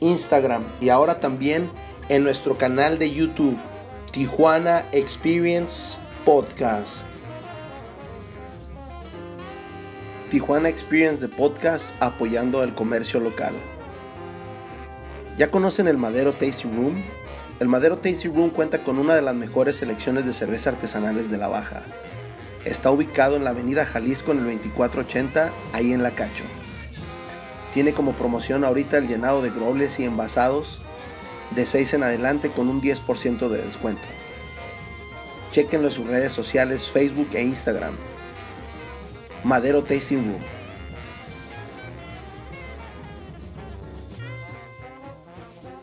Instagram y ahora también en nuestro canal de YouTube, Tijuana Experience Podcast. Tijuana Experience de Podcast apoyando el comercio local. ¿Ya conocen el Madero Tasty Room? El Madero Tasty Room cuenta con una de las mejores selecciones de cerveza artesanales de la Baja. Está ubicado en la avenida Jalisco en el 2480, ahí en La Cacho. Tiene como promoción ahorita el llenado de grobles y envasados de 6 en adelante con un 10% de descuento. Chequenlo en sus redes sociales Facebook e Instagram. Madero Tasting Room.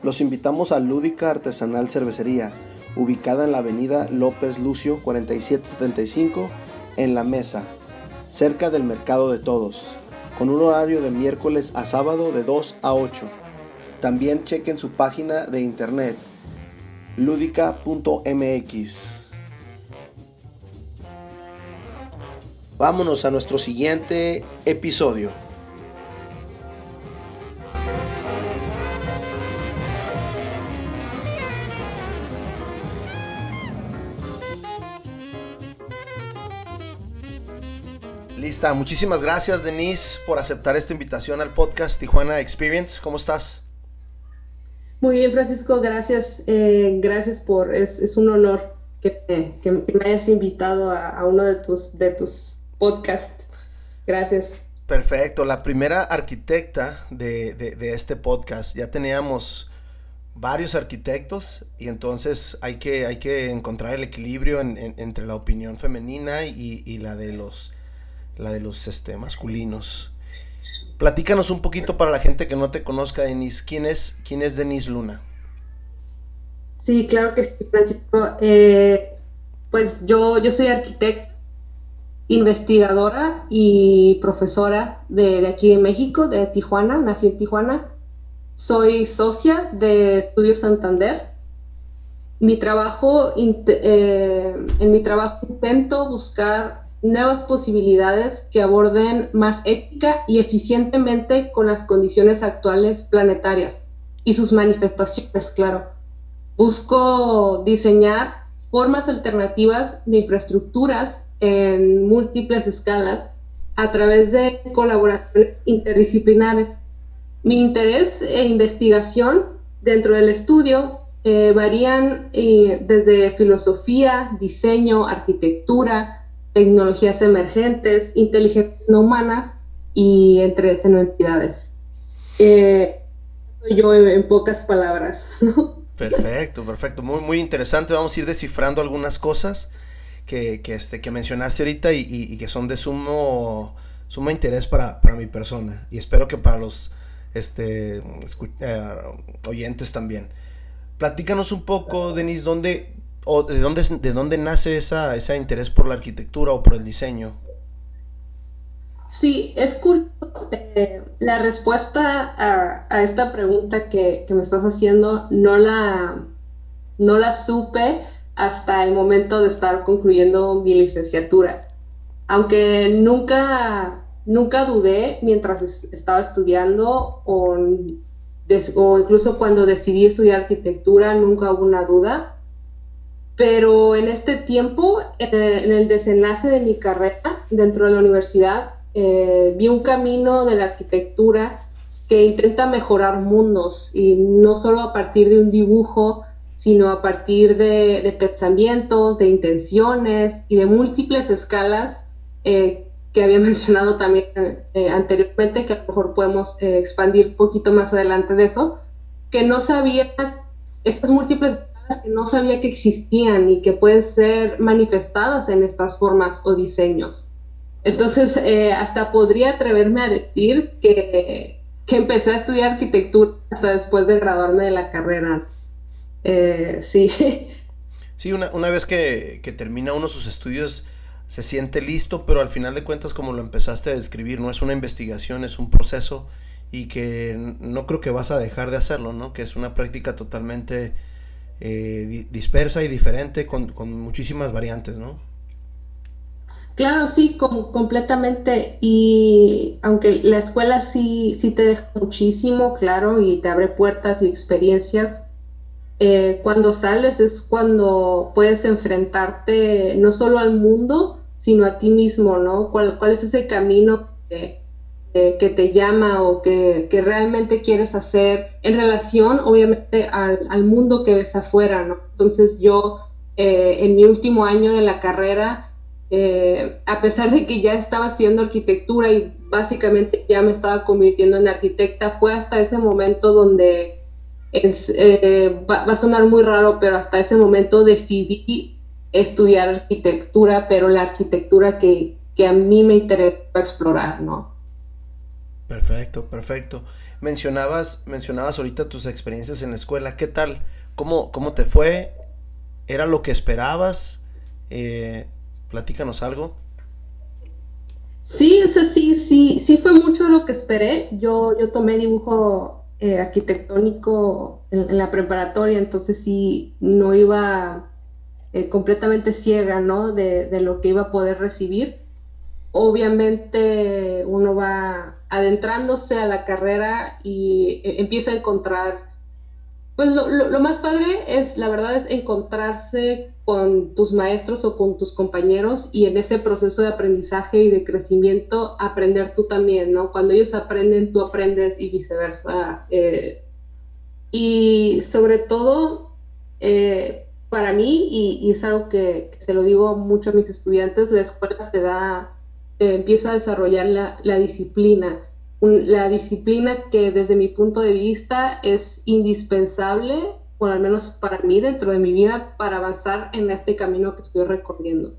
Los invitamos a Lúdica Artesanal Cervecería, ubicada en la avenida López Lucio 4775 en La Mesa, cerca del Mercado de Todos con un horario de miércoles a sábado de 2 a 8. También chequen su página de internet ludica.mx. Vámonos a nuestro siguiente episodio. Muchísimas gracias Denise por aceptar esta invitación al podcast Tijuana Experience. ¿Cómo estás? Muy bien, Francisco, gracias. Eh, gracias por, es, un honor que, me hayas invitado a, uno de tus, de tus podcasts. Gracias. Perfecto, la primera arquitecta de, de, este podcast. Ya teníamos varios arquitectos y entonces hay que, hay que encontrar el equilibrio entre la opinión femenina y, y la de los la de los este, masculinos. Platícanos un poquito para la gente que no te conozca, Denise. ¿Quién es, quién es Denise Luna? Sí, claro que sí, Francisco. Eh, pues yo, yo soy arquitecta, investigadora y profesora de, aquí de México, de Tijuana, nací en Tijuana. Soy socia de Estudios Santander. Mi trabajo, eh, en mi trabajo intento buscar nuevas posibilidades que aborden más ética y eficientemente con las condiciones actuales planetarias y sus manifestaciones, claro. Busco diseñar formas alternativas de infraestructuras en múltiples escalas a través de colaboraciones interdisciplinares. Mi interés e investigación dentro del estudio eh, varían eh, desde filosofía, diseño, arquitectura, tecnologías emergentes, inteligencias no humanas y entre entidades. Eh, yo en, pocas palabras. Perfecto, perfecto, muy, muy interesante. Vamos a ir descifrando algunas cosas que, que, este, que mencionaste ahorita y, que son de sumo, sumo interés para, para mi persona y espero que para los este, eh, oyentes también. Platícanos un poco, Denise, ¿dónde, o de dónde, de dónde nace esa, ese interés por la arquitectura o por el diseño? Sí, es curioso. Eh, la respuesta a, esta pregunta que, me estás haciendo no la, no la supe hasta el momento de estar concluyendo mi licenciatura. Aunque nunca, nunca dudé mientras estaba estudiando o incluso cuando decidí estudiar arquitectura, nunca hubo una duda pero en este tiempo, en el desenlace de mi carrera dentro de la universidad, eh, vi un camino de la arquitectura que intenta mejorar mundos y no solo a partir de un dibujo, sino a partir de, pensamientos, de intenciones y de múltiples escalas eh, que había mencionado también eh, anteriormente, que a lo mejor podemos expandir un poquito más adelante de eso, que no sabía estas múltiples no sabía que existían y que pueden ser manifestadas en estas formas o diseños. Entonces, eh, hasta podría atreverme a decir que que empecé a estudiar arquitectura hasta después de graduarme de la carrera. Eh, sí. Sí, una, una vez que, que termina uno sus estudios se siente listo, pero al final de cuentas, como lo empezaste a describir, no es una investigación, es un proceso y que no creo que vas a dejar de hacerlo, ¿no? Que es una práctica totalmente eh, dispersa y diferente con, con, muchísimas variantes, ¿no? Claro, sí, completamente. Y aunque la escuela sí, sí te deja muchísimo, claro, y te abre puertas y experiencias, eh, cuando sales es cuando puedes enfrentarte no solo al mundo, sino a ti mismo, ¿no? ¿Cuál, cuál es ese camino que, que te llama o que, que, realmente quieres hacer en relación, obviamente, al, al mundo que ves afuera, ¿no? Entonces yo, eh, en mi último año de la carrera, eh, a pesar de que ya estaba estudiando arquitectura y básicamente ya me estaba convirtiendo en arquitecta, fue hasta ese momento donde eh, va, a sonar muy raro, pero hasta ese momento decidí estudiar arquitectura, pero la arquitectura que, que a mí me interesa explorar, ¿no? Perfecto, perfecto. Mencionabas, mencionabas ahorita tus experiencias en la escuela. ¿Qué tal? ¿Cómo, cómo te fue? ¿Era lo que esperabas? Eh, platícanos algo. Sí, sí, sí, sí fue mucho lo que esperé. Yo, yo tomé dibujo eh, arquitectónico en, la preparatoria, entonces sí no iba eh, completamente ciega, ¿no? De, de lo que iba a poder recibir obviamente uno va adentrándose a la carrera y e, empieza a encontrar, pues lo, más padre es, la verdad, es encontrarse con tus maestros o con tus compañeros y en ese proceso de aprendizaje y de crecimiento aprender tú también, ¿no? Cuando ellos aprenden, tú aprendes y viceversa. Eh, y sobre todo, eh, para mí, y, es algo que, que, se lo digo mucho a mis estudiantes, la escuela te da eh, empieza a desarrollar la, disciplina. la disciplina que desde mi punto de vista es indispensable, o al menos para mí dentro de mi vida, para avanzar en este camino que estoy recorriendo.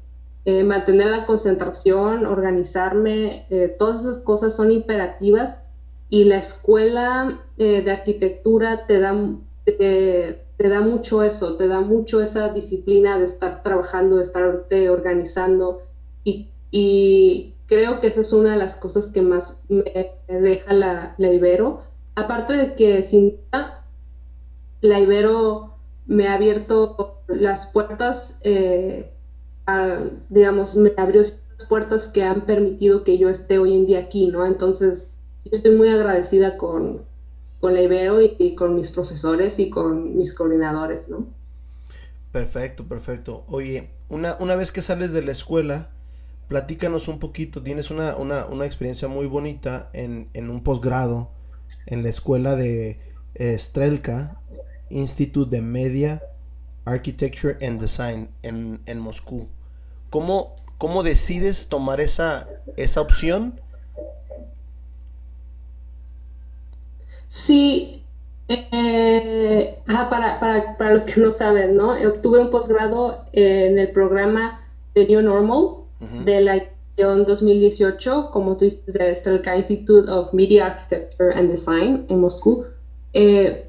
Eh, mantener la concentración, organizarme, eh, todas esas cosas son imperativas y la escuela de arquitectura te da, te, te, da mucho eso, te da mucho esa disciplina de estar trabajando, de estar organizando y y creo que esa es una de las cosas que más me deja la, la Ibero. Aparte de que sin duda la Ibero me ha abierto las puertas, eh, digamos, me abrió las puertas que han permitido que yo esté hoy en día aquí, ¿no? Entonces, yo estoy muy agradecida con, con la Ibero y, y, con mis profesores y con mis coordinadores, ¿no? Perfecto, perfecto. Oye, una, una vez que sales de la escuela, platícanos un poquito, tienes una, una, una experiencia muy bonita en, en un posgrado en la escuela de eh, Strelka, Institute de Media, Architecture and Design en, en Moscú. ¿Cómo, ¿Cómo decides tomar esa, esa opción? Sí, eh, para, para, para los que no saben, ¿no? Obtuve un posgrado en el programa de New Normal, de la edición 2018, como tú dices, de Strelka Institute of Media Architecture and Design en Moscú. Eh,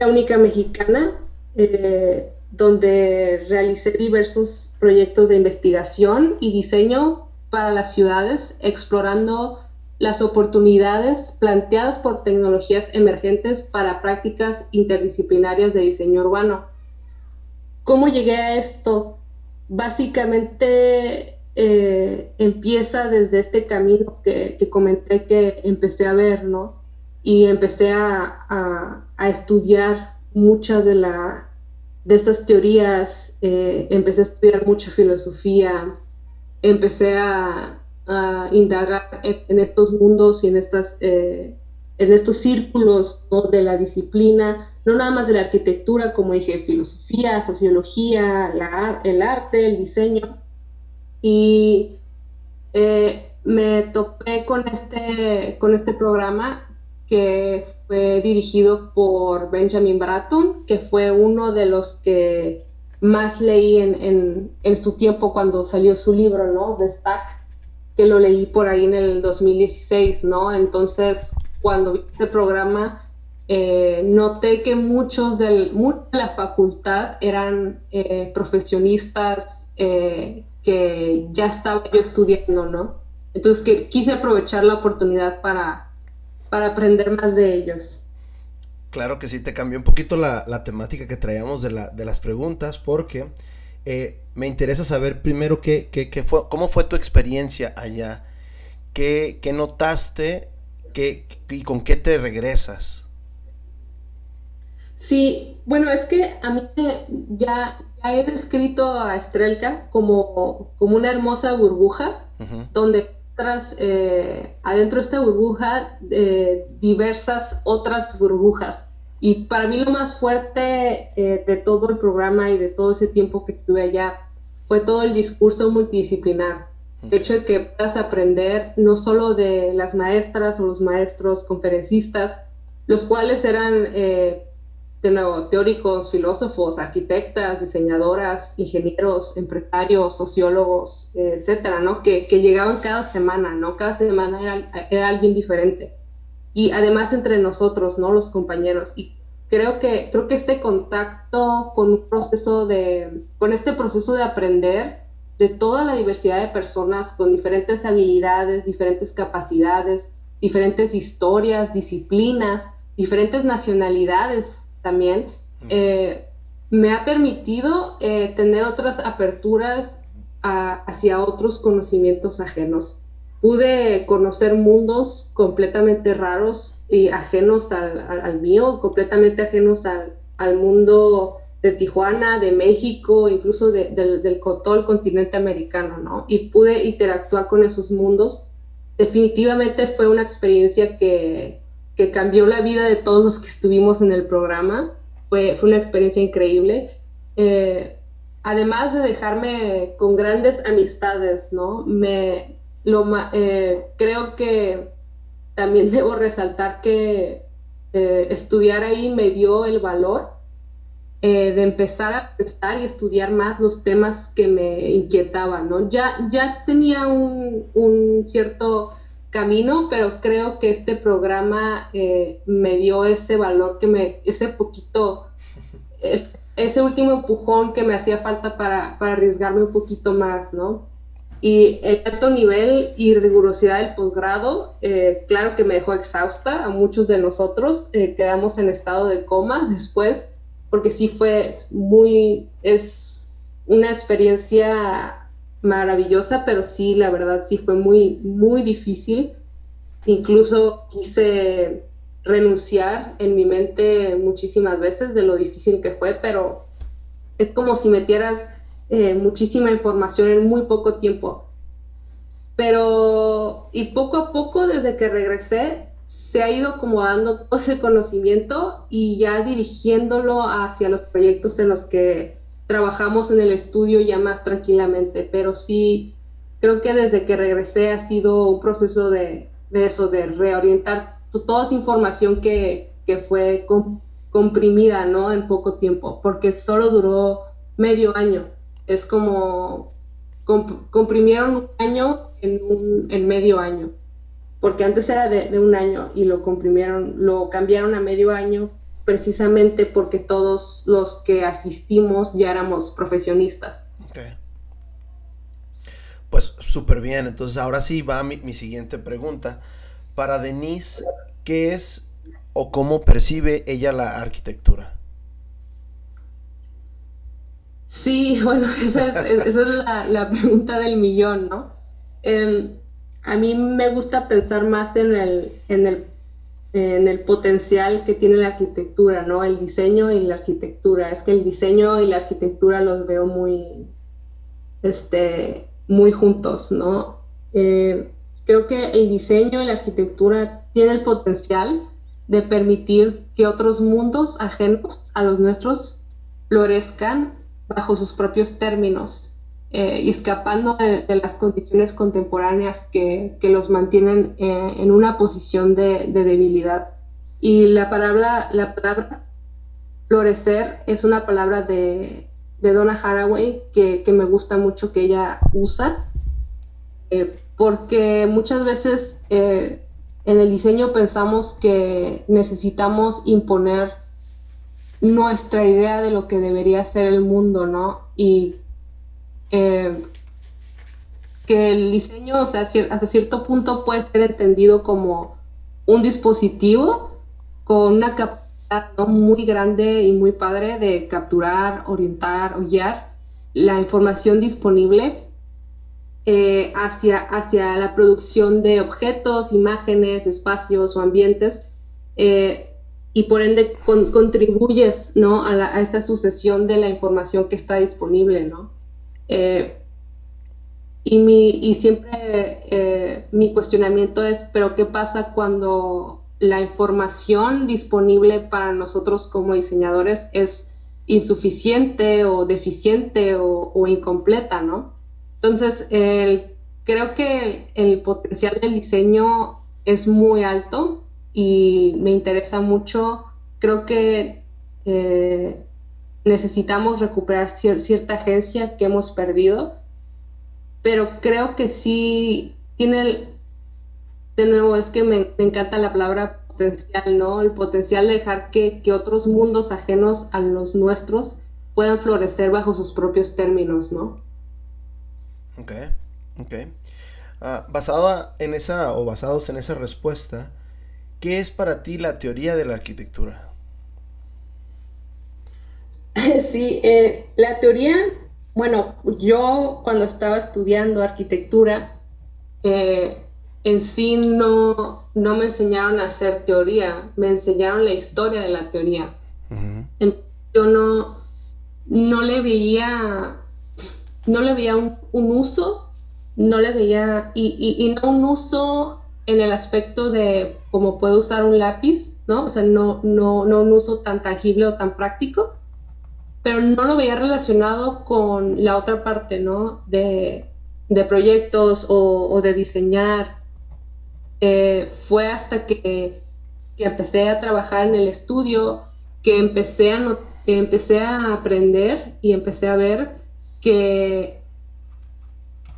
la única mexicana eh, donde realicé diversos proyectos de investigación y diseño para las ciudades, explorando las oportunidades planteadas por tecnologías emergentes para prácticas interdisciplinarias de diseño urbano. ¿Cómo llegué a esto? Básicamente eh, empieza desde este camino que, comenté que empecé a ver, ¿no? Y empecé a, estudiar muchas de, la, de estas teorías, eh, empecé a estudiar mucha filosofía, empecé a, indagar en, estos mundos y en, estas, eh, en estos círculos de la disciplina, no nada más de la arquitectura, como dije, filosofía, sociología, el arte, el diseño, y eh, me topé con este, con este programa que fue dirigido por Benjamin Bratton, que fue uno de los que más leí en, en, su tiempo cuando salió su libro, ¿no? The Stack, que lo leí por ahí en el 2016, ¿no? Entonces, cuando vi este programa, eh, noté que muchos del, de la facultad eran eh, profesionistas eh, que ya estaba yo estudiando, ¿no? Entonces que quise aprovechar la oportunidad para, para aprender más de ellos. Claro que sí, te cambió un poquito la, la temática que traíamos de, la, de las preguntas porque me interesa saber primero qué, qué, qué, fue, cómo fue tu experiencia allá, qué, qué notaste qué, y con qué te regresas. Sí, bueno, es que a mí ya, he descrito a Estrelka como, como una hermosa burbuja, donde tras, eh, adentro de esta burbuja eh, diversas otras burbujas. Y para mí lo más fuerte eh, de todo el programa y de todo ese tiempo que estuve allá fue todo el discurso multidisciplinar. El hecho de que puedas aprender no solo de las maestras o los maestros conferencistas, los cuales eran eh, teóricos, filósofos, arquitectas, diseñadoras, ingenieros, empresarios, sociólogos, etcétera, ¿no? Que, llegaban cada semana, ¿no? Cada semana era, era, alguien diferente. Y además entre nosotros, ¿no? Los compañeros. Y creo que, creo que este contacto con un proceso de, con este proceso de aprender de toda la diversidad de personas con diferentes habilidades, diferentes capacidades, diferentes historias, disciplinas, diferentes nacionalidades, también, eh, me ha permitido eh, tener otras aperturas hacia otros conocimientos ajenos. Pude conocer mundos completamente raros y ajenos al, mío, completamente ajenos al, mundo de Tijuana, de México, incluso del, del todo el continente americano, ¿no? Y pude interactuar con esos mundos. Definitivamente fue una experiencia que, que cambió la vida de todos los que estuvimos en el programa. Fue, fue una experiencia increíble. Eh, además de dejarme con grandes amistades, ¿no? Me, lo, eh, creo que también debo resaltar que eh, estudiar ahí me dio el valor de empezar a prestar y estudiar más los temas que me inquietaban, ¿no? Ya, ya tenía un, un cierto camino, pero creo que este programa eh, me dio ese valor que me, ese poquito, ese último empujón que me hacía falta para, para arriesgarme un poquito más, ¿no? Y el alto nivel y rigurosidad del posgrado, eh, claro que me dejó exhausta, a muchos de nosotros eh, quedamos en estado de coma después, porque sí fue muy, es una experiencia maravillosa, pero sí, la verdad, sí fue muy, muy difícil. Incluso quise renunciar en mi mente muchísimas veces de lo difícil que fue, pero es como si metieras eh, muchísima información en muy poco tiempo. Pero, y poco a poco, desde que regresé, se ha ido acomodando todo ese conocimiento y ya dirigiéndolo hacia los proyectos en los que trabajamos en el estudio ya más tranquilamente, pero sí creo que desde que regresé ha sido un proceso de, eso, de reorientar toda esa información que, fue comprimida, ¿no? En poco tiempo, porque solo duró medio año. Es como comprimieron un año en, un, en medio año, porque antes era de, de un año y lo comprimieron, lo cambiaron a medio año precisamente porque todos los que asistimos ya éramos profesionistas. Pues súper bien, entonces ahora sí va mi, mi siguiente pregunta. Para Denise, ¿qué es o cómo percibe ella la arquitectura? Sí, bueno, esa es, la, pregunta del millón, ¿no? Em, a mí me gusta pensar más en el, en el en el potencial que tiene la arquitectura, ¿no? El diseño y la arquitectura. Es que el diseño y la arquitectura los veo muy, este, muy juntos, ¿no? Eh, creo que el diseño y la arquitectura tienen el potencial de permitir que otros mundos ajenos a los nuestros florezcan bajo sus propios términos eh, y escapando de, las condiciones contemporáneas que, los mantienen eh, en una posición de, debilidad. Y la palabra, la palabra florecer es una palabra de, Donna Haraway que, me gusta mucho que ella usa, eh, porque muchas veces en el diseño pensamos que necesitamos imponer nuestra idea de lo que debería ser el mundo, ¿no? Y eh, que el diseño, o sea, hasta cierto punto puede ser entendido como un dispositivo con una capacidad muy grande y muy padre de capturar, orientar o guiar la información disponible eh, hacia, hacia la producción de objetos, imágenes, espacios o ambientes eh, y por ende contribuyes ¿no? a, esta sucesión de la información que está disponible. ¿no? Eh, y, mi, y siempre mi cuestionamiento es, pero ¿qué pasa cuando la información disponible para nosotros como diseñadores es insuficiente o deficiente o, incompleta, ¿no? Entonces, creo que el, potencial del diseño es muy alto y me interesa mucho. Creo que eh, necesitamos recuperar cierta agencia que hemos perdido, pero creo que sí tiene, de nuevo, es que me, encanta la palabra potencial, ¿no? El potencial de dejar que, que otros mundos ajenos a los nuestros puedan florecer bajo sus propios términos, ¿no? Ok, ok. Ah, basada en esa o basados en esa respuesta, ¿qué es para ti la teoría de la arquitectura? Sí, eh, la teoría, bueno, yo cuando estaba estudiando arquitectura, eh, en sí no, no me enseñaron a hacer teoría, me enseñaron la historia de la teoría. yo no, no le veía no le veía un, uso, no le veía, y, y, no un uso en el aspecto de cómo puedo usar un lápiz, ¿no? O sea, no, no, no un uso tan tangible o tan práctico, pero no lo veía relacionado con la otra parte, ¿no? De, de proyectos o, de diseñar. Eh, fue hasta que, que, empecé a trabajar en el estudio, que empecé a, empecé a aprender y empecé a ver que,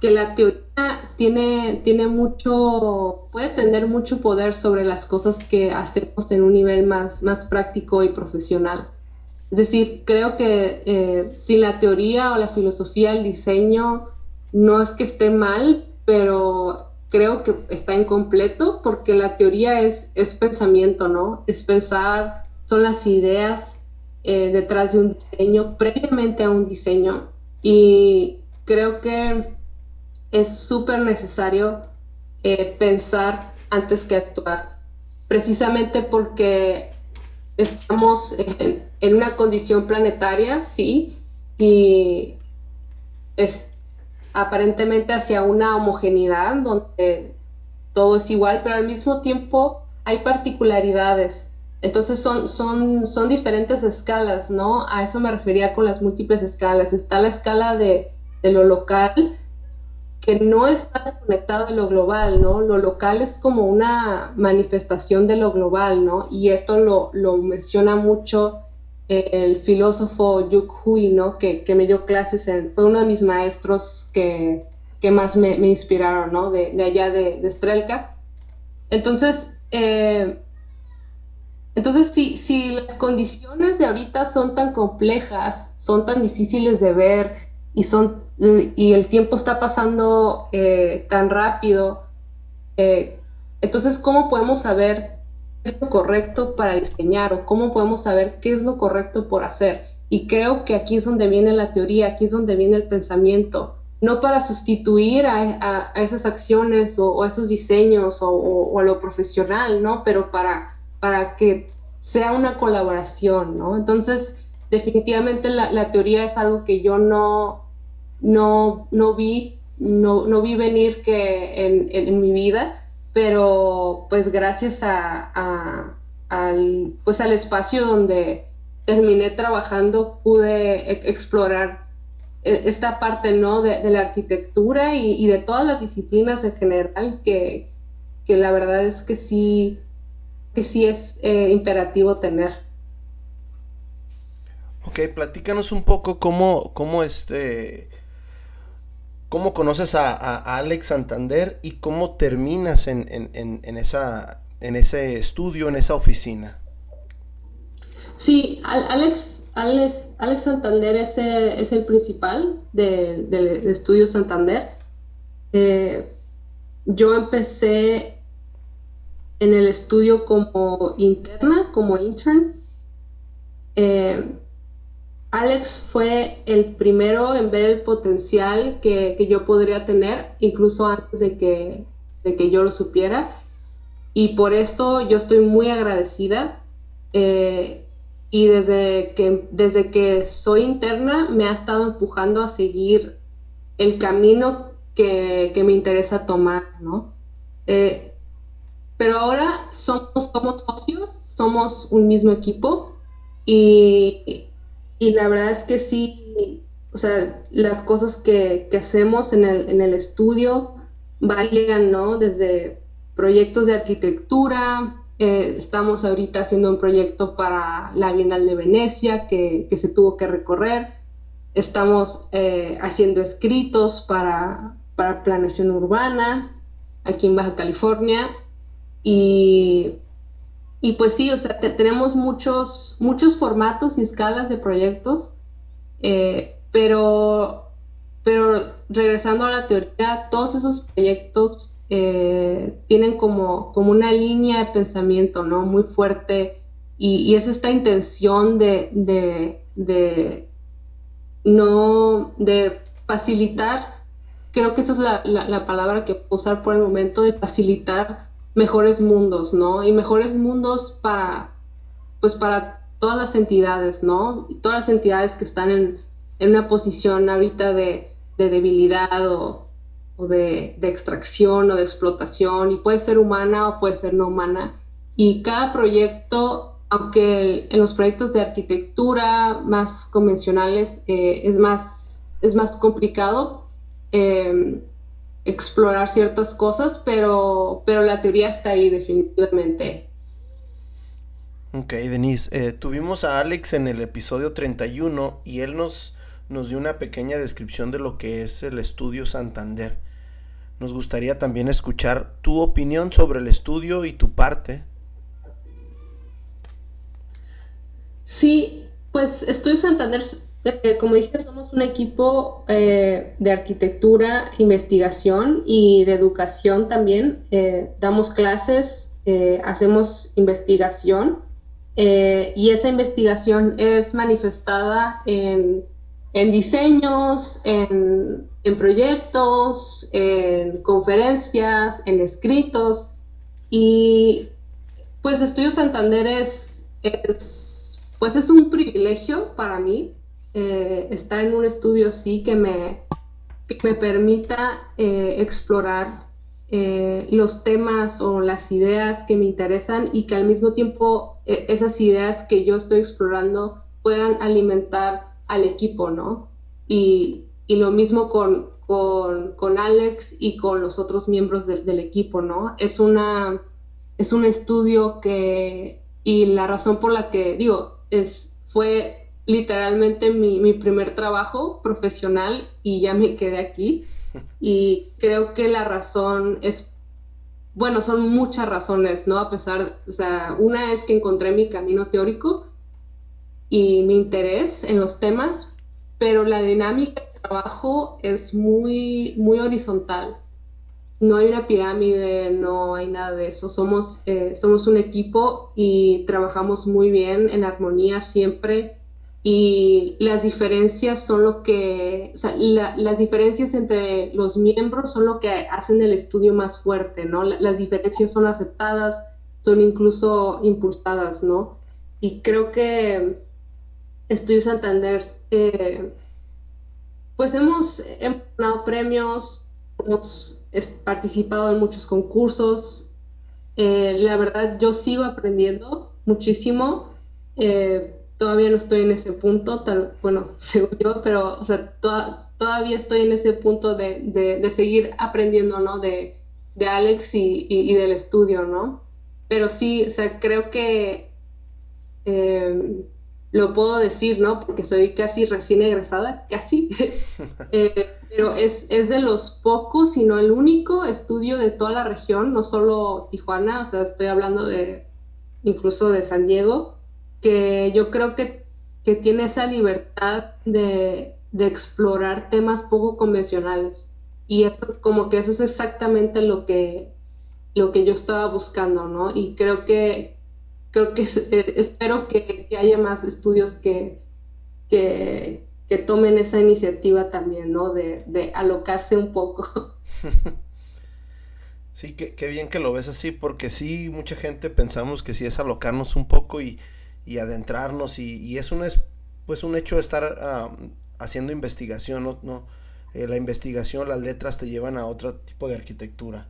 que la teoría tiene, tiene mucho, puede tener mucho poder sobre las cosas que hacemos en un nivel más, más práctico y profesional. Es decir, creo que eh, sin la teoría o la filosofía, el diseño no es que esté mal, pero creo que está incompleto porque la teoría es, es pensamiento, ¿no? Es pensar, son las ideas eh, detrás de un diseño, previamente a un diseño. Y creo que es súper necesario eh, pensar antes que actuar, precisamente porque estamos en, una condición planetaria, sí, y es aparentemente hacia una homogeneidad donde todo es igual, pero al mismo tiempo hay particularidades entonces son, son, son diferentes escalas, ¿no? A eso me refería con las múltiples escalas. Está la escala de, lo local, que no está desconectado de lo global, ¿no? Lo local es como una manifestación de lo global, ¿no? Y esto lo, lo menciona mucho el filósofo Yuk Hui, ¿no? Que, me dio clases en, fue uno de mis maestros que, más me, inspiraron, ¿no? De, allá de, de. Entonces, eh, entonces, si, si las condiciones de ahorita son tan complejas, son tan difíciles de ver y, son, y el tiempo está pasando eh, tan rápido, eh, entonces, ¿cómo podemos saber es lo correcto para diseñar o cómo podemos saber qué es lo correcto por hacer? Y creo que aquí es donde viene la teoría, aquí es donde viene el pensamiento, no para sustituir a, esas acciones o, a esos diseños o, a lo profesional, ¿no? Pero para para que sea una colaboración, ¿no? Entonces, definitivamente la, teoría es algo que yo no, no, no vi, no, no, vi venir que en, mi vida, pero pues gracias a, al, pues al espacio donde terminé trabajando pude e, explorar e, esta parte no de, la arquitectura y, de todas las disciplinas en general que, que la verdad es que sí que sí es eh, imperativo tener. Ok, platícanos un poco cómo, cómo este, cómo conoces a, Alex Santander y cómo terminas en, esa, en ese estudio, en esa oficina. Sí, Alex, Alex, Alex Santander es el, es el principal del de, estudio Santander. Eh, yo empecé en el estudio como interna, como intern. Eh, Alex fue el primero en ver el potencial que, yo podría tener, incluso antes de que, de que yo lo supiera. Y por esto yo estoy muy agradecida. Eh, y desde que, desde que soy interna me ha estado empujando a seguir el camino que, me interesa tomar, ¿no? Eh, pero ahora somos, somos socios, somos un mismo equipo y, y la verdad es que sí, o sea, las cosas que, hacemos en el, en el estudio varían, ¿no? Desde proyectos de arquitectura, eh, estamos ahorita haciendo un proyecto para la Bienal de Venecia que, se tuvo que recorrer. Estamos eh, haciendo escritos para, para planeación urbana aquí en Baja California. Y y pues sí, o sea, tenemos muchos, muchos formatos y escalas de proyectos, eh, pero, pero regresando a la teoría, todos esos proyectos eh, tienen como, como una línea de pensamiento, ¿no? Muy fuerte y, es esta intención de, de, de, no, de facilitar, creo que esa es la, la, la palabra que puedo usar por el momento, de facilitar mejores mundos, ¿no? Y mejores mundos para, pues para todas las entidades, ¿no? Todas las entidades que están en, una posición ahorita de, debilidad o, de, extracción o de explotación, y puede ser humana o puede ser no humana. Y cada proyecto, aunque en los proyectos de arquitectura más convencionales eh, es, más, es más complicado, eh, explorar ciertas cosas, pero, pero la teoría está ahí definitivamente. Ok, Denise, eh, tuvimos a Alex en el episodio 31 y él nos, nos dio una pequeña descripción de lo que es el estudio Santander. Nos gustaría también escuchar tu opinión sobre el estudio y tu parte. Sí, pues Estudio Santander como dije, somos un equipo eh, de arquitectura, investigación y de educación también. Eh, damos clases, hacemos investigación y esa investigación es manifestada en, diseños, en, proyectos, en conferencias, en escritos y pues Estudio Santander es, pues es un privilegio para mí eh, estar en un estudio así que me, me permita eh, explorar eh, los temas o las ideas que me interesan y que al mismo tiempo esas ideas que yo estoy explorando puedan alimentar al equipo, ¿no? Y, lo mismo con, con, Alex y con los otros miembros del equipo, ¿no? Es, una, es un estudio que, y la razón por la que, digo, es, fue literalmente mi, mi primer trabajo profesional y ya me quedé aquí. Y creo que la razón es, bueno, son muchas razones, ¿no? A pesar, o sea, una es que encontré mi camino teórico y mi interés en los temas, pero la dinámica de trabajo es muy, muy horizontal. No hay una pirámide, no hay nada de eso. Somos, eh, somos un equipo y trabajamos muy bien en armonía siempre y las diferencias son lo que, o sea, las diferencias entre los miembros son lo que hacen el estudio más fuerte, ¿no? las diferencias son aceptadas, son incluso impulsadas, ¿no? Y creo que Estudio Santander, eh, pues hemos, ganado premios, hemos participado en muchos concursos, eh, la verdad yo sigo aprendiendo muchísimo. Eh, todavía no estoy en ese punto, tal, bueno, según yo, pero o sea, todavía estoy en ese punto de, de, seguir aprendiendo, ¿no? De, de Alex y, y, del estudio, ¿no? Pero sí, o sea, creo que, em, lo puedo decir, ¿no? Porque soy casi recién egresada, casi. Eh, pero es, es de los pocos, si no el único estudio de toda la región, no solo Tijuana, o sea, estoy hablando de incluso de San Diego, que yo creo que, que tiene esa libertad de, de explorar temas poco convencionales. Y eso, como que eso es exactamente lo que, lo que yo estaba buscando, ¿no? Y creo que, creo que eh, espero que, haya más estudios que, que, tomen esa iniciativa también, ¿no? De, de alocarse un poco. Sí, qué, bien que lo ves así, porque sí, mucha gente pensamos que sí es alocarnos un poco y, y adentrarnos, y, y es un, pues un hecho de estar ah, haciendo investigación, no, no eh, la investigación, las letras te llevan a otro tipo de arquitectura.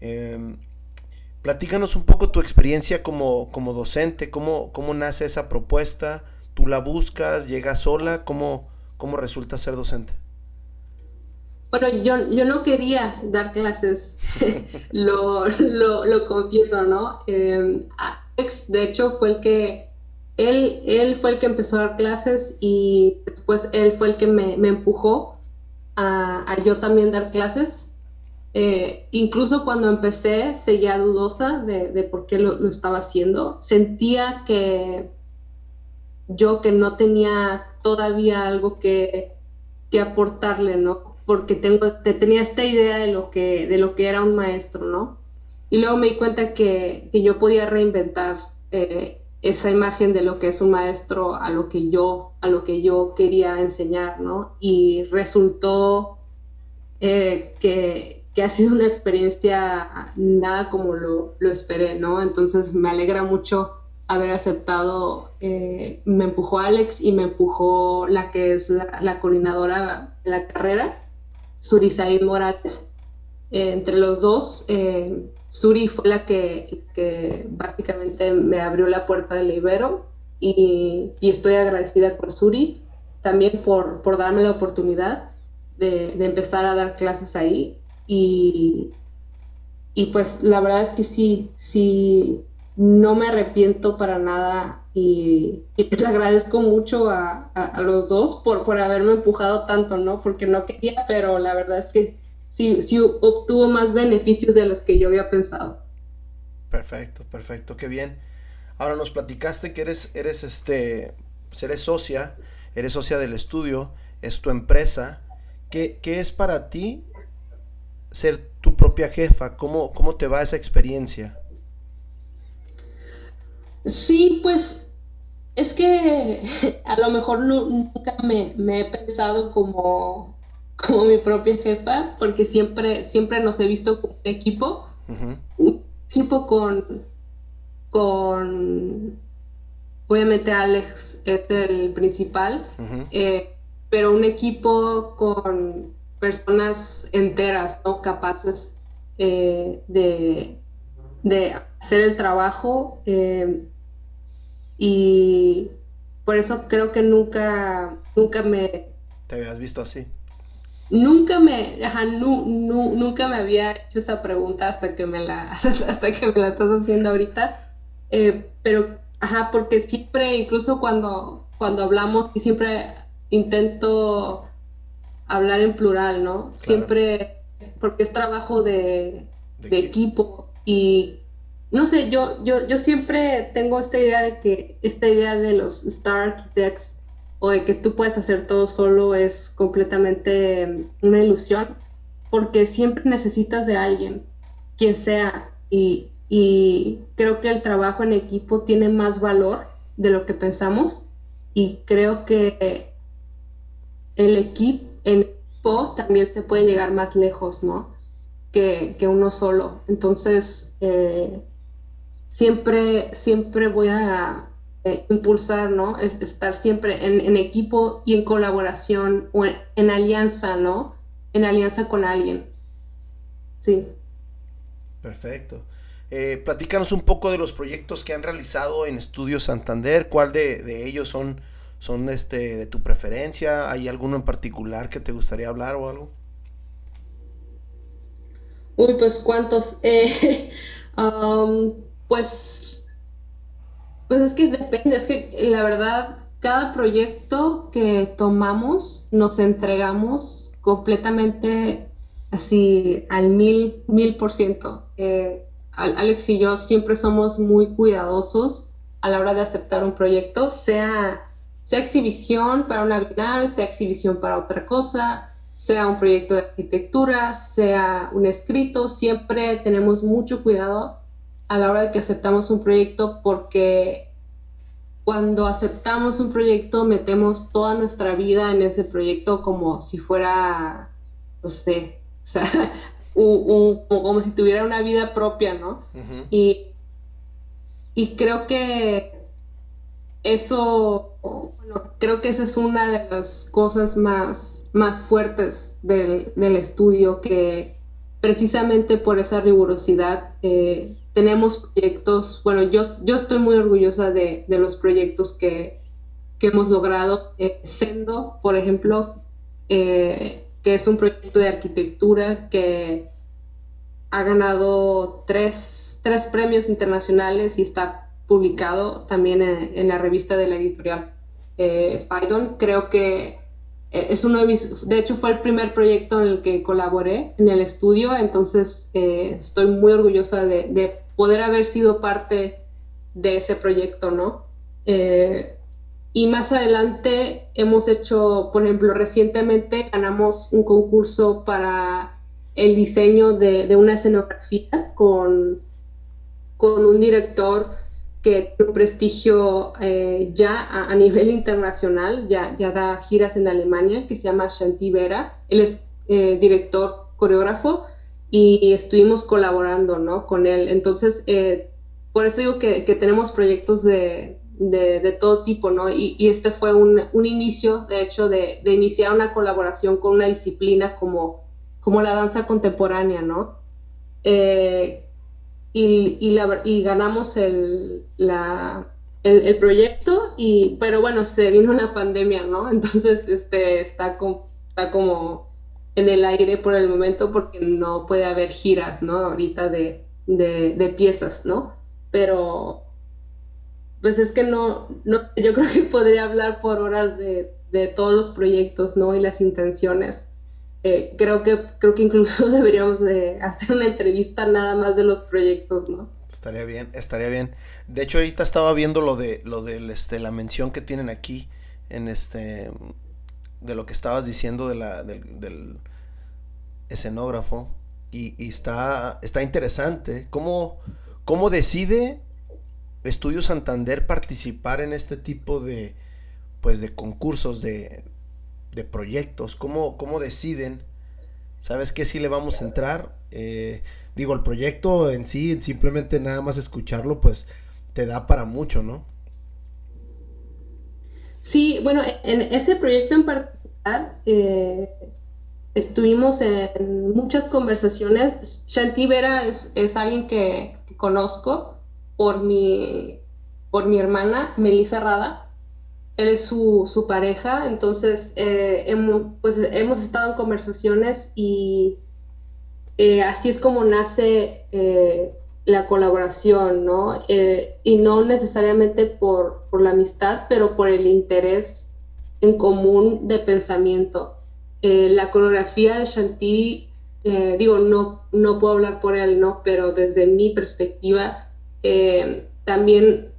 Eh, platícanos un poco tu experiencia como, como docente, cómo, cómo nace esa propuesta, tú la buscas, llegas sola, cómo, cómo resulta ser docente. Bueno, yo, yo no quería dar clases, lo, lo, lo, confieso, ¿no? Alex, de hecho, fue el que, él, él fue el que empezó a dar clases y después él fue el que me, empujó a, yo también dar clases. Eh, incluso cuando empecé, seguía dudosa de, por qué lo, estaba haciendo. Sentía que yo que no tenía todavía algo que, que aportarle, ¿no? Porque tengo, tenía esta idea de lo que, de lo que era un maestro, ¿no? Y luego me di cuenta que, que yo podía reinventar eh, esa imagen de lo que es un maestro a lo que yo, a lo que yo quería enseñar, ¿no? Y resultó eh, que, que, ha sido una experiencia nada como lo, lo, esperé, ¿no? Entonces me alegra mucho haber aceptado, eh, me empujó Alex y me empujó la que es la, coordinadora de la carrera, Surisaid Morales. Eh, entre los dos Suri fue la que, básicamente me abrió la puerta del Ibero y, estoy agradecida con Suri también por, darme la oportunidad de, empezar a dar clases ahí y, pues la verdad es que sí, sí, no me arrepiento para nada y, y les agradezco mucho a, los dos por haberme empujado tanto, ¿no? Porque no quería, pero la verdad es que sí, sí obtuvo más beneficios de los que yo había pensado. Perfecto, perfecto, qué bien. Ahora nos platicaste que eres, eres este, eres socia, eres socia del estudio, es tu empresa. ¿Qué, qué es para ti ser tu propia jefa? ¿Cómo, cómo te va esa experiencia? Sí, pues es que a lo mejor nunca me, me he pensado como como mi propia jefa, porque siempre, siempre nos he visto como un equipo, un equipo con, con, obviamente Alex es el principal, eh, pero un equipo con personas enteras, ¿no? Capaces eh, de, de hacer el trabajo eh, y por eso creo que nunca, nunca me... ¿Te habías visto así? Nunca me, ajá, nunca me había hecho esa pregunta hasta que me la, hasta que me la estás haciendo ahorita. Eh, pero, ajá, porque siempre, incluso cuando, cuando hablamos, y siempre intento hablar en plural, ¿no? Siempre, porque es trabajo de, de, equipo y no sé, yo, yo, yo siempre tengo esta idea de que esta idea de los Star Architects o de que tú puedes hacer todo solo es completamente mm, una ilusión, porque siempre necesitas de alguien, quien sea, y, creo que el trabajo en equipo tiene más valor de lo que pensamos, y creo que el equipo, en equipo también se puede llegar más lejos, ¿no? Que, uno solo. Entonces, eh, siempre, siempre voy a eh, impulsar, ¿no? Es estar siempre en, equipo y en colaboración o en, alianza, ¿no? En alianza con alguien. Sí. Perfecto. Eh, platícanos un poco de los proyectos que han realizado en Estudio Santander. ¿Cuál de, ellos son, son este, de tu preferencia? ¿Hay alguno en particular que te gustaría hablar o algo? Uy, pues cuántos. Eh, um, pues pues es que depende, es que la verdad cada proyecto que tomamos nos entregamos completamente así al mil, mil por ciento. Eh, Alex y yo siempre somos muy cuidadosos a la hora de aceptar un proyecto, sea, exhibición para una bienal, sea exhibición para otra cosa, sea un proyecto de arquitectura, sea un escrito, siempre tenemos mucho cuidado a la hora de que aceptamos un proyecto porque cuando aceptamos un proyecto metemos toda nuestra vida en ese proyecto como si fuera, no sé, o sea, como si tuviera una vida propia, ¿no? y, y creo que eso, bueno, creo que esa es una de las cosas más, más fuertes del, del estudio, que precisamente por esa rigurosidad eh, tenemos proyectos, bueno, yo, yo estoy muy orgullosa de, de los proyectos que, que hemos logrado. Eh, Sendo, por ejemplo, eh, que es un proyecto de arquitectura que ha ganado tres, tres premios internacionales y está publicado también en, la revista de la editorial eh, Python. Creo que es uno de mis, de hecho fue el primer proyecto en el que colaboré en el estudio, entonces estoy muy orgullosa de, de poder haber sido parte de ese proyecto, ¿no? Eh, y más adelante hemos hecho, por ejemplo, recientemente ganamos un concurso para el diseño de, una escenografía con, con un director que tiene un prestigio eh, ya a, nivel internacional, ya, ya da giras en Alemania, que se llama Shanti Vera. Él es eh, director coreógrafo y estuvimos colaborando, ¿no? Con él. Entonces, eh, por eso digo que, tenemos proyectos de, de, todo tipo, ¿no? Y, este fue un, un, inicio, de hecho, de, de, iniciar una colaboración con una disciplina como, como la danza contemporánea, ¿no? Eh, y, y, la, y, ganamos el, la, el, proyecto, y, pero bueno, se vino una pandemia, ¿no? Entonces, este, está, está como en el aire por el momento porque no puede haber giras, ¿no? Ahorita de, de, piezas, ¿no? Pero, pues es que no, no, yo creo que podría hablar por horas de, de todos los proyectos, ¿no? Y las intenciones. Eh, creo que creo que incluso deberíamos de hacer una entrevista nada más de los proyectos, ¿no? Estaría bien, estaría bien. De hecho, ahorita estaba viendo lo de lo de este, la mención que tienen aquí en este de lo que estabas diciendo de la, del, escenógrafo y, está, está interesante. ¿Cómo, ¿Cómo decide Estudio Santander participar en este tipo de, pues, de concursos, de, de proyectos? ¿Cómo, ¿Cómo deciden? ¿Sabes qué? Si le vamos a entrar. Eh, digo, el proyecto en sí, simplemente nada más escucharlo, pues te da para mucho, ¿no? Sí, bueno, en ese proyecto en particular eh, estuvimos en muchas conversaciones. Shanti Vera es, alguien que, conozco por mi, por mi hermana, Melissa Rada. Él es su, su pareja, entonces eh, hemos, pues, hemos estado en conversaciones y eh, así es como nace la colaboración, ¿no? Eh, y no necesariamente por, por, la amistad, pero por el interés en común de pensamiento. Eh, la coreografía de Shanti, eh, digo, no, no puedo hablar por él, ¿no? Pero desde mi perspectiva, también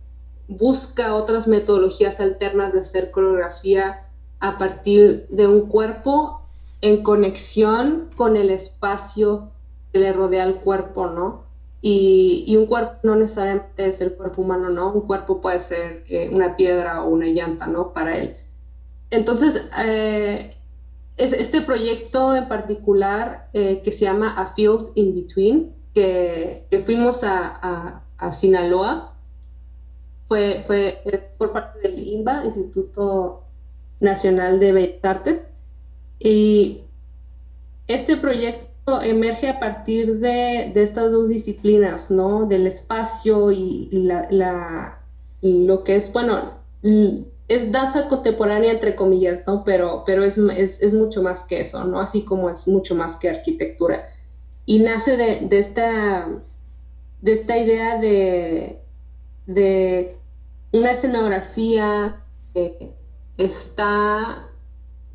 busca otras metodologías alternas de hacer coreografía a partir de un cuerpo en conexión con el espacio que le rodea al cuerpo, ¿no? Y, un cuerpo no necesariamente es el cuerpo humano, ¿no? Un cuerpo puede ser eh, una piedra o una llanta, ¿no? Para él. Entonces, eh, este proyecto en particular eh, que se llama A Field in Between, que, fuimos a, Sinaloa, fue, fue por parte del INBA, Instituto Nacional de Bellas Artes, y este proyecto emerge a partir de, estas dos disciplinas, ¿no? Del espacio y, la, lo que es, bueno, es danza contemporánea entre comillas, ¿no? Pero, pero es, es, mucho más que eso, ¿no? Así como es mucho más que arquitectura. Y nace de, esta, de esta idea de, de una escenografía eh, está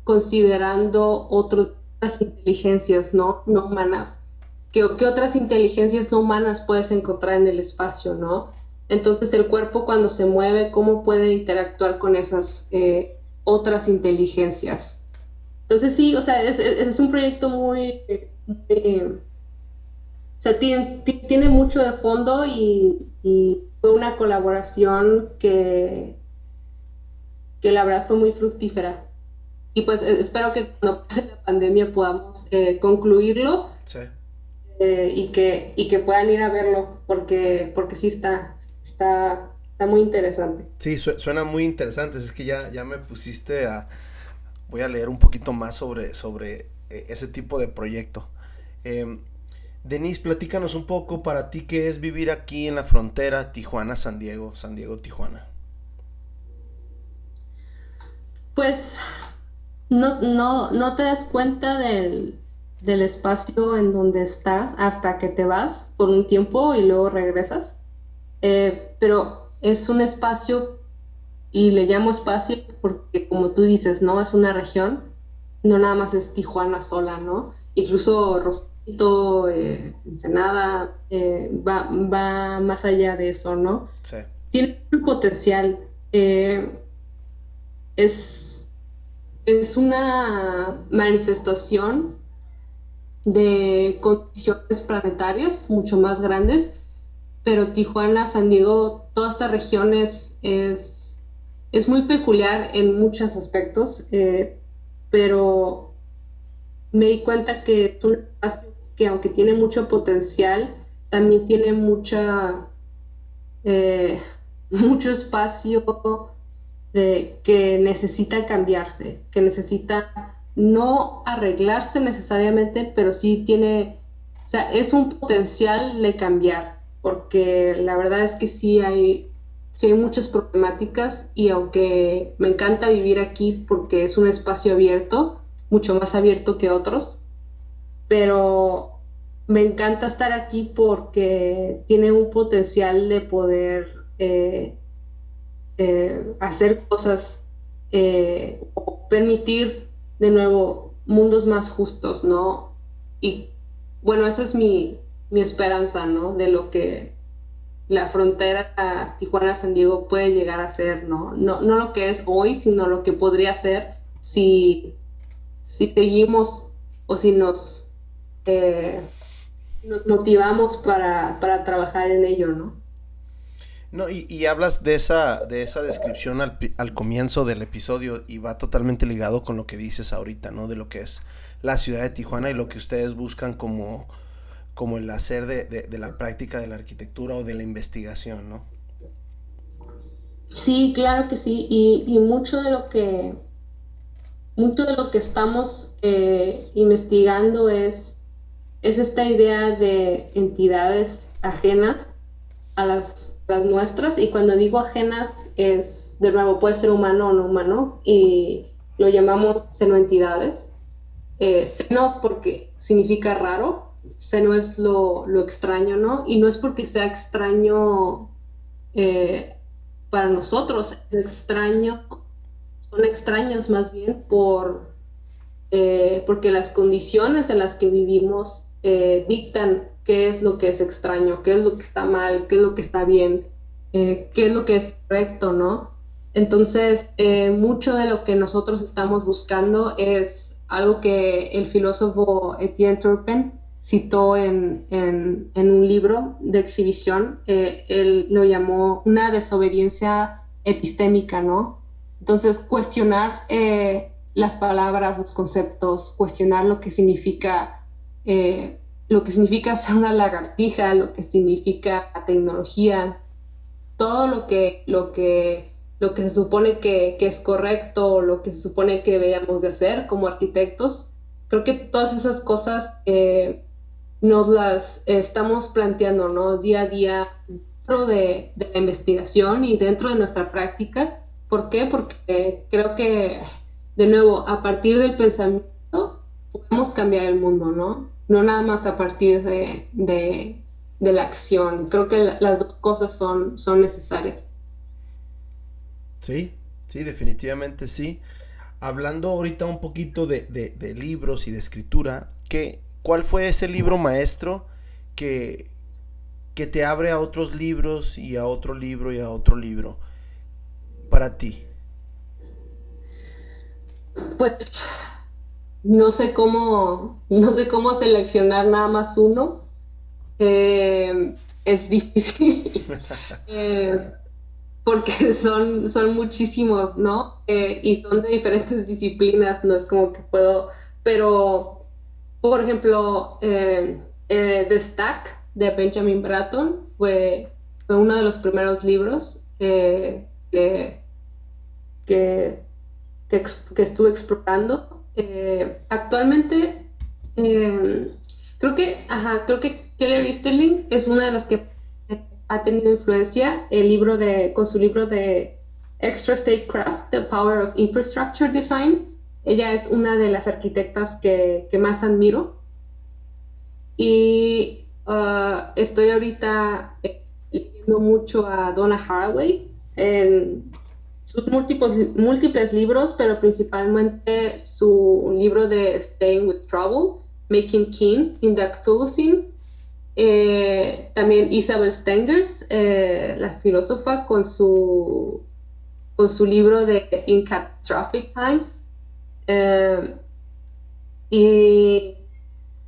considerando otras inteligencias no, no humanas. ¿Qué, ¿Qué otras inteligencias no humanas puedes encontrar en el espacio, no? Entonces el cuerpo cuando se mueve, ¿cómo puede interactuar con esas eh, otras inteligencias? Entonces sí, o sea, es, un proyecto muy... o sea, tiene, mucho de fondo y, y, fue una colaboración que, que la verdad fue muy fructífera. Y pues eh, espero que cuando pase la pandemia podamos eh, concluirlo sí. eh, y, que, y que puedan ir a verlo porque, porque sí está, está, está muy interesante. Sí, suena muy interesante. Es que ya, ya me pusiste a... Voy a leer un poquito más sobre, sobre eh, ese tipo de proyecto. Eh, Denise, platícanos un poco para ti qué es vivir aquí en la frontera Tijuana-San Diego, San Diego-Tijuana. Pues no, no, no te das cuenta del, del espacio en donde estás hasta que te vas por un tiempo y luego regresas. Eh, pero es un espacio y le llamo espacio porque como tú dices, ¿no? Es una región, no nada más es Tijuana sola, ¿no? Incluso Rosito, eh, Ensenada, eh, va, va más allá de eso, ¿no? Sí. Tiene un potencial. Eh, es, es una manifestación de condiciones planetarias mucho más grandes pero Tijuana, San Diego, toda esta región es, es, muy peculiar en muchos aspectos, eh, pero me di cuenta que es un espacio que aunque tiene mucho potencial, también tiene mucha eh, mucho espacio de, que necesita cambiarse, que necesita no arreglarse necesariamente, pero sí tiene, o sea, es un potencial de cambiar porque la verdad es que sí hay, sí hay muchas problemáticas y aunque me encanta vivir aquí porque es un espacio abierto, mucho más abierto que otros, pero me encanta estar aquí porque tiene un potencial de poder eh, eh, hacer cosas eh, o permitir de nuevo mundos más justos, ¿no? Y bueno, esa es mi, mi esperanza, ¿no? De lo que la frontera Tijuana-San Diego puede llegar a ser, ¿no? ¿no? No lo que es hoy, sino lo que podría ser si, si seguimos o si nos, eh, nos motivamos para, para trabajar en ello, ¿no? No, y, y, hablas de esa, de esa descripción al, al, comienzo del episodio y va totalmente ligado con lo que dices ahorita, ¿no? De lo que es la ciudad de Tijuana y lo que ustedes buscan como, como el hacer de, de, la práctica de la arquitectura o de la investigación, ¿no? Sí, claro que sí, y, y mucho de lo que mucho de lo que estamos eh, investigando es, es esta idea de entidades ajenas a las, las, nuestras, y cuando digo ajenas es, de nuevo, puede ser humano o no humano, y lo llamamos seno-entidades. Eh, seno porque significa raro, no es lo, lo, extraño, ¿no? Y no es porque sea extraño eh, para nosotros, es extraño, son extraños más bien por, eh, porque las condiciones en las que vivimos eh, dictan qué es lo que es extraño, qué es lo que está mal, qué es lo que está bien, qué es lo que es correcto, ¿no? Entonces, mucho de lo que nosotros estamos buscando es algo que el filósofo Etienne Turpin citó en, en, un libro de exhibición, eh, él lo llamó una desobediencia epistémica, ¿no? Entonces, cuestionar eh, las palabras, los conceptos, cuestionar lo que significa, eh, lo que significa ser una lagartija, lo que significa la tecnología, todo lo que, lo que, lo que se supone que, que es correcto, lo que se supone que deberíamos de hacer como arquitectos, creo que todas esas cosas eh, nos las estamos planteando, ¿no? Día a día dentro de, de, la investigación y dentro de nuestra práctica. ¿Por qué? Porque creo que, de nuevo, a partir del pensamiento podemos cambiar el mundo, ¿no? No nada más a partir de, de, de la acción. Creo que las dos cosas son, son necesarias. Sí, Sí, definitivamente sí. Hablando ahorita un poquito de, de, libros y de escritura, ¿qué, ¿cuál fue ese libro maestro que, que te abre a otros libros y a otro libro y a otro libro para ti? Pues no sé cómo, no sé cómo seleccionar nada más uno. Eh, es difícil. Eh, porque son, son muchísimos, ¿no? Eh, y son de diferentes disciplinas, no es como que puedo, pero, por ejemplo, eh, The Stack de Benjamin Bratton fue, fue uno de los primeros libros que, que, que, estuve explorando. Actualmente, creo que, ajá, creo que Keller Easterling es una de las que ha tenido influencia el libro de, con su libro de Extra State Craft, The Power of Infrastructure Design. Ella es una de las arquitectas que, que más admiro. Y uh, estoy ahorita eh, leyendo mucho a Donna Haraway en sus múltiples, libros, pero principalmente su libro de Staying with Trouble, Making King in the Cthulhu eh, también Isabel Stengers, eh, la filósofa, con su, con su libro de In Catastrophic Times. Eh, y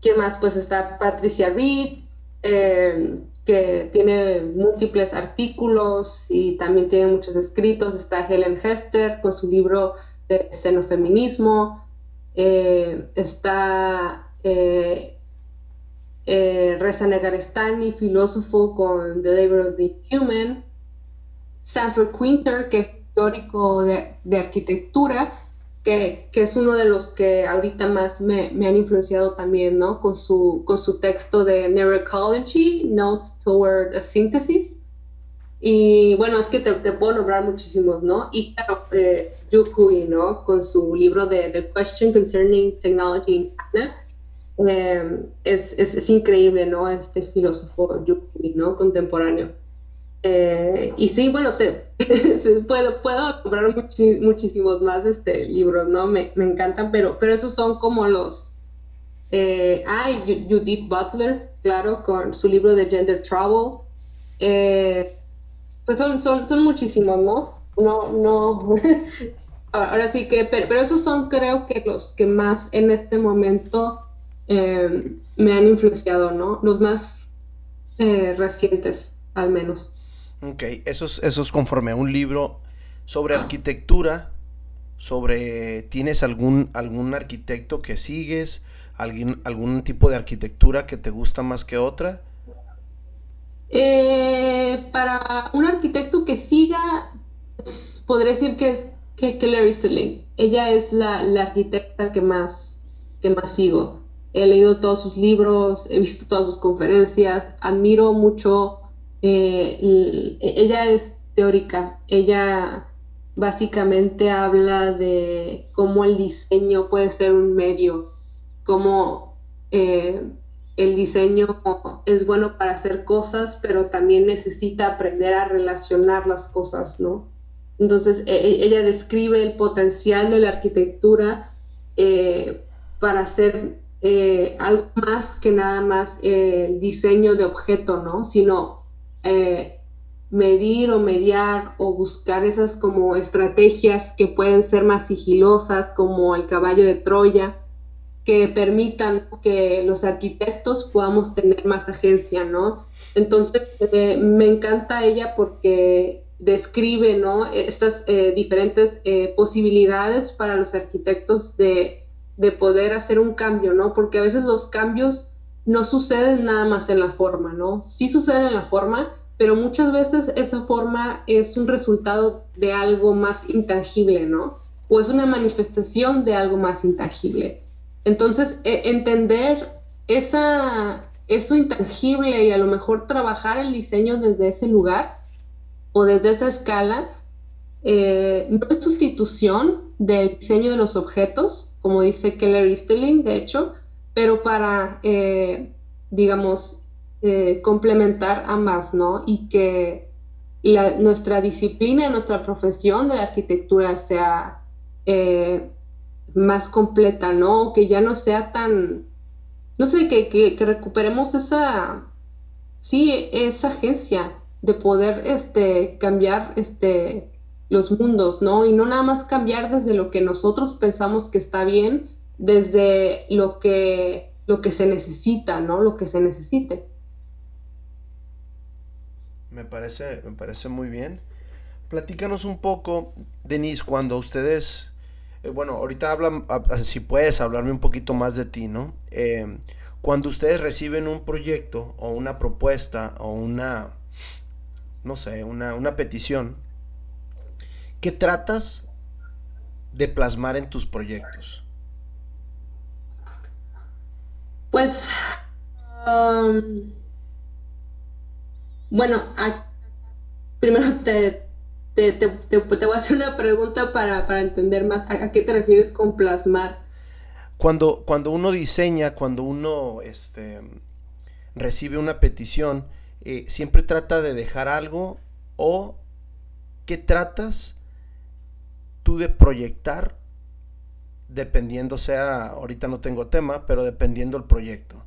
¿quién más? Pues está Patricia Reed, que tiene múltiples artículos y también tiene muchos escritos. Está Helen Hester con su libro de xenofeminismo. está eh, Reza Negarestani, filósofo con The Labor of the Human, Sanford Quinter, que es teórico de, arquitectura, que, es uno de los que ahorita más me, han influenciado también, ¿no? Con su, con su texto de Neuroecology, Notes Toward a Synthesis. Y bueno, es que te, puedo nombrar muchísimos, ¿no? Y claro, eh, ¿no? Con su libro de The Question Concerning Technology in China, Em, es, es, increíble, ¿no? Este filósofo yuki, ¿no? Contemporáneo. Eh, y sí, bueno, te, puedo, puedo comprar muchísimos más este, libros, ¿no? Me, me, encantan, pero, pero esos son como los... Eh, Judith Butler, claro, con su libro de Gender Trouble. Eh, pues son, son, son muchísimos, ¿no? No, no. Ahora sí que, pero, pero esos son creo que los que más en este momento eh, me han influenciado, ¿no? Los más eh, recientes, al menos. Ok, eso es, conforme a un libro sobre arquitectura, sobre, ¿tienes algún, algún arquitecto que sigues? ¿Algún, ¿Algún tipo de arquitectura que te gusta más que otra? Eh, para un arquitecto que siga, podría decir que es que Clary. Ella es la, la arquitecta que más, que más sigo he leído todos sus libros, he visto todas sus conferencias, admiro mucho, eh, ella es teórica, ella básicamente habla de cómo el diseño puede ser un medio, cómo eh, el diseño es bueno para hacer cosas, pero también necesita aprender a relacionar las cosas, ¿no? Entonces, e, e, ella describe el potencial de la arquitectura eh, para hacer algo más que nada más el diseño de objeto, ¿no? Sino eh, medir o mediar o buscar esas como estrategias que pueden ser más sigilosas, como el caballo de Troya, que permitan que los arquitectos podamos tener más agencia, ¿no? Entonces, me encanta ella porque describe, ¿no? Estas diferentes posibilidades para los arquitectos de de poder hacer un cambio, ¿no? Porque a veces los cambios no suceden nada más en la forma, ¿no? Sí suceden en la forma, pero muchas veces esa forma es un resultado de algo más intangible, ¿no? O es una manifestación de algo más intangible. Entonces, e, entender esa, eso intangible y a lo mejor trabajar el diseño desde ese lugar o desde esa escala, eh, no es sustitución del diseño de los objetos, como dice Keller Easterling, de hecho, pero para, eh, digamos, eh, complementar ambas, ¿no? Y que nuestra disciplina, nuestra profesión de arquitectura sea eh, más completa, ¿no? Que ya no sea tan, no sé, que, que, recuperemos esa, sí, esa agencia de poder, este, cambiar, este, los mundos, ¿no? Y no nada más cambiar desde lo que nosotros pensamos que está bien, desde lo que, lo que se necesita, ¿no? Lo que se necesite. Me parece, me parece muy bien. Platícanos un poco, Denise, cuando ustedes, eh, bueno, ahorita hablan, si puedes hablarme un poquito más de ti, ¿no? Eh, cuando ustedes reciben un proyecto o una propuesta o una, no sé, una, una petición, ¿qué tratas de plasmar en tus proyectos? Pues, um, bueno, primero te, te, te, voy a hacer una pregunta para, para entender más a, qué te refieres con plasmar. Cuando, cuando uno diseña, cuando uno este, recibe una petición, eh, siempre trata de dejar algo o qué tratas tú de proyectar dependiendo sea, ahorita no tengo tema, pero dependiendo el proyecto.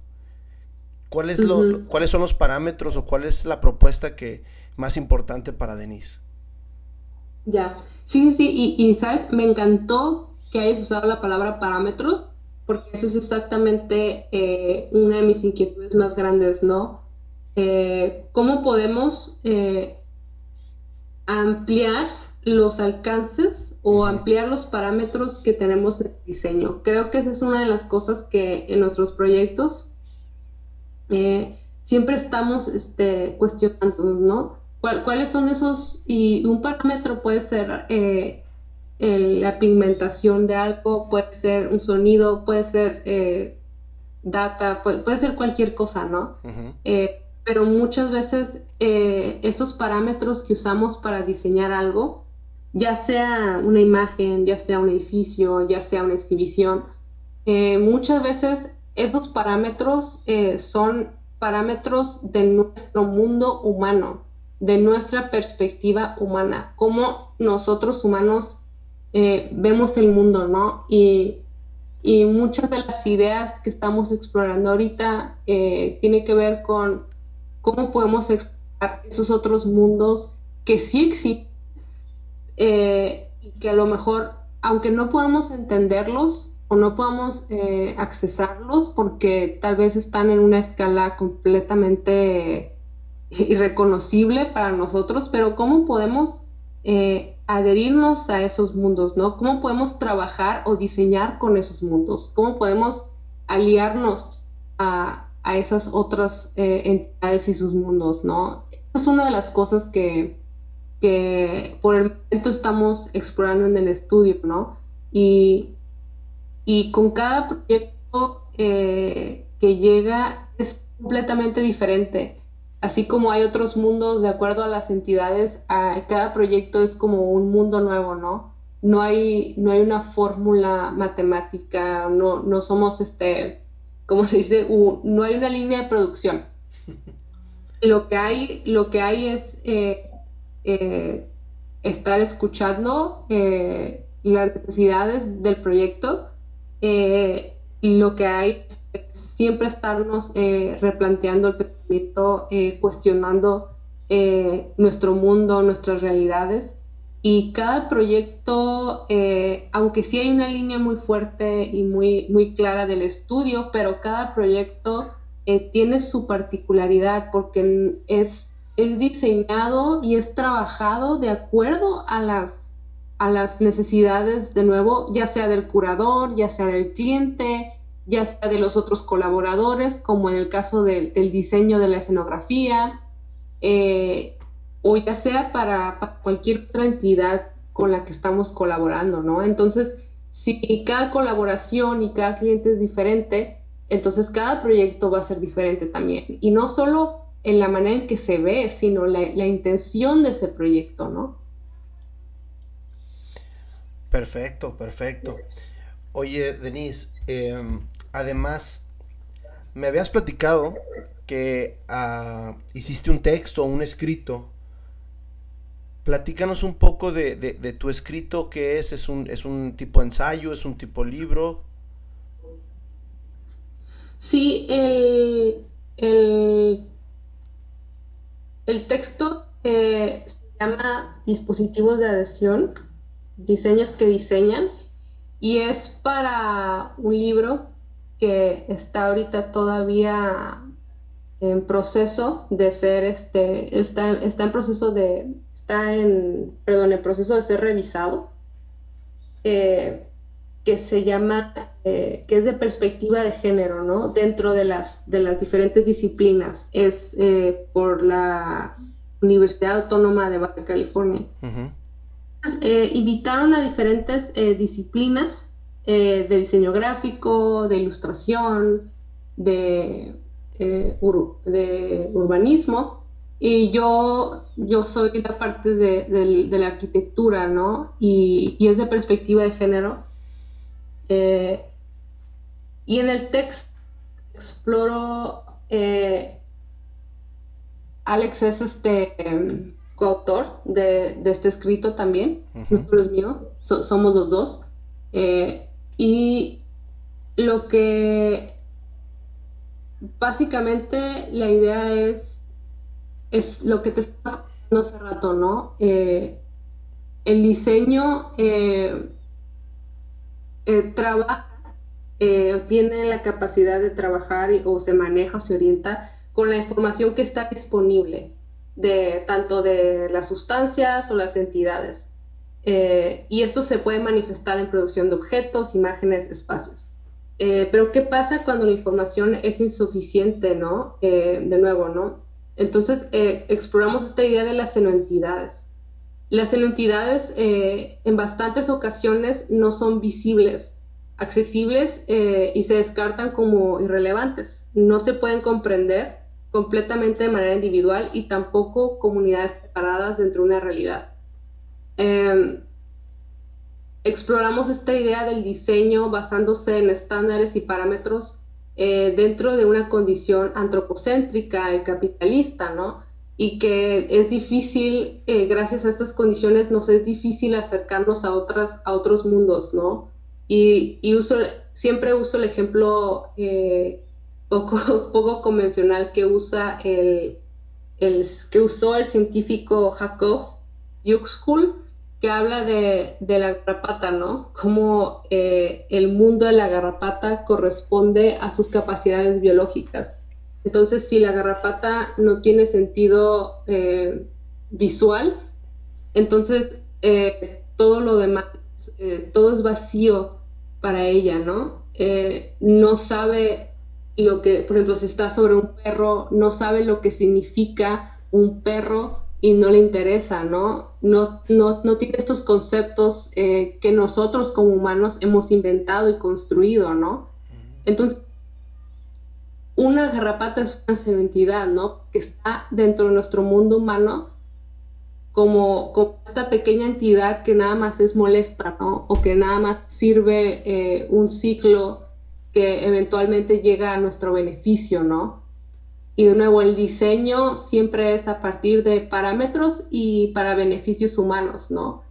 ¿Cuál es lo, ¿Cuáles son los parámetros o cuál es la propuesta que más importante para Denise? Ya, sí, sí, y, y sabes, me encantó que hayas usado la palabra parámetros, porque eso es exactamente eh, una de mis inquietudes más grandes, ¿no? Eh, ¿Cómo podemos eh, ampliar los alcances o ampliar los parámetros que tenemos en el diseño? Creo que esa es una de las cosas que en nuestros proyectos eh, siempre estamos este, cuestionando, ¿no? ¿Cuáles son esos? Y un parámetro puede ser eh, la pigmentación de algo, puede ser un sonido, puede ser eh, data, puede, ser cualquier cosa, ¿no? pero muchas veces esos parámetros que usamos para diseñar algo, ya sea una imagen, ya sea un edificio, ya sea una exhibición, muchas veces esos parámetros eh, son parámetros de nuestro mundo humano, de nuestra perspectiva humana, cómo nosotros humanos eh, vemos el mundo, ¿no? Y, muchas de las ideas que estamos explorando ahorita eh, tiene que ver con cómo podemos explorar esos otros mundos que sí existen y que a lo mejor, aunque no podamos entenderlos, o no podamos eh, accesarlos porque tal vez están en una escala completamente irreconocible para nosotros, pero ¿cómo podemos eh, adherirnos a esos mundos, ¿no? ¿Cómo podemos trabajar o diseñar con esos mundos? ¿Cómo podemos aliarnos a, a esas otras eh, entidades y sus mundos, ¿no? Es una de las cosas que, que por el momento estamos explorando en el estudio, ¿no? Y y con cada proyecto eh, que llega es completamente diferente. Así como hay otros mundos de acuerdo a las entidades, cada proyecto es como un mundo nuevo, ¿no? No hay, no hay una fórmula matemática, no, no somos este, ¿cómo se dice? no hay una línea de producción. Lo que hay, lo que hay es eh, eh, estar escuchando las necesidades del proyecto eh, lo que hay es siempre estarnos eh, replanteando el pensamiento, eh, cuestionando nuestro mundo, nuestras realidades. Y cada proyecto, aunque sí hay una línea muy fuerte y muy, muy clara del estudio, pero cada proyecto tiene su particularidad porque es, es diseñado y es trabajado de acuerdo a las a las necesidades de nuevo, ya sea del curador, ya sea del cliente, ya sea de los otros colaboradores, como en el caso del, diseño de la escenografía, eh, o ya sea para, cualquier otra entidad con la que estamos colaborando, ¿no? Entonces, si cada colaboración y cada cliente es diferente, entonces cada proyecto va a ser diferente también. Y no solo en la manera en que se ve, sino la, la intención de ese proyecto, ¿no? Perfecto, perfecto. Oye, Denise, em, además, me habías platicado que ah, hiciste un texto, un escrito Platícanos un poco de, de, tu escrito, ¿qué es? ¿Es un, ¿Es un tipo ensayo? ¿Es un tipo libro? Sí, el, el, el texto eh, se llama Dispositivos de adhesión, diseños que diseñan, y es para un libro que está ahorita todavía en proceso de ser, este, está, está en proceso de, está en, perdón, en proceso de ser revisado, eh, que se llama, eh, que es de perspectiva de género, ¿no? Dentro de las, de las diferentes disciplinas. Es eh, por la Universidad Autónoma de Baja California. invitaron a diferentes disciplinas de diseño gráfico, de ilustración, de, de urbanismo, y yo, yo soy la parte de, la arquitectura, ¿no? Y, es de perspectiva de género. Eh, y en el texto exploro, eh, Alex es este coautor de, este escrito también, no es mío, somos los dos. Eh, y lo que básicamente la idea es es lo que te estaba diciendo hace rato, ¿no? Eh, el diseño eh, eh, trabaja, tiene la capacidad de trabajar o se maneja o se orienta con la información que está disponible, de tanto de las sustancias o las entidades. y esto se puede manifestar en producción de objetos, imágenes, espacios. pero ¿qué pasa cuando la información es insuficiente, ¿no? de nuevo, ¿no? Entonces, eh, exploramos esta idea de las senoentidades. Las senoentidades eh, en bastantes ocasiones no son visibles, accesibles eh, y se descartan como irrelevantes. No se pueden comprender completamente de manera individual y tampoco comunidades separadas dentro de una realidad. Em, exploramos esta idea del diseño basándose en estándares y parámetros eh, dentro de una condición antropocéntrica y capitalista, ¿no? Y que es difícil, eh, gracias a estas condiciones, nos es difícil acercarnos a, otras, a otros mundos, ¿no? Y, y uso, siempre uso el ejemplo eh, poco, poco convencional que usa el, el, que usó el científico Jacob Yuxkul, que habla de, la garrapata, ¿no? Cómo eh, el mundo de la garrapata corresponde a sus capacidades biológicas. Entonces, si la garrapata no tiene sentido eh, visual, entonces eh, todo lo demás, todo es vacío para ella, ¿no? no sabe lo que, por ejemplo, si está sobre un perro, no sabe lo que significa un perro y no le interesa, ¿no? No, no, no tiene estos conceptos eh, que nosotros como humanos hemos inventado y construido, ¿no? Entonces, una garrapata es una entidad, ¿no? Que está dentro de nuestro mundo humano como, esta pequeña entidad que nada más es molesta, ¿no? O que nada más sirve eh, un ciclo que eventualmente llega a nuestro beneficio, ¿no? Y de nuevo, el diseño siempre es a partir de parámetros y para beneficios humanos, ¿no?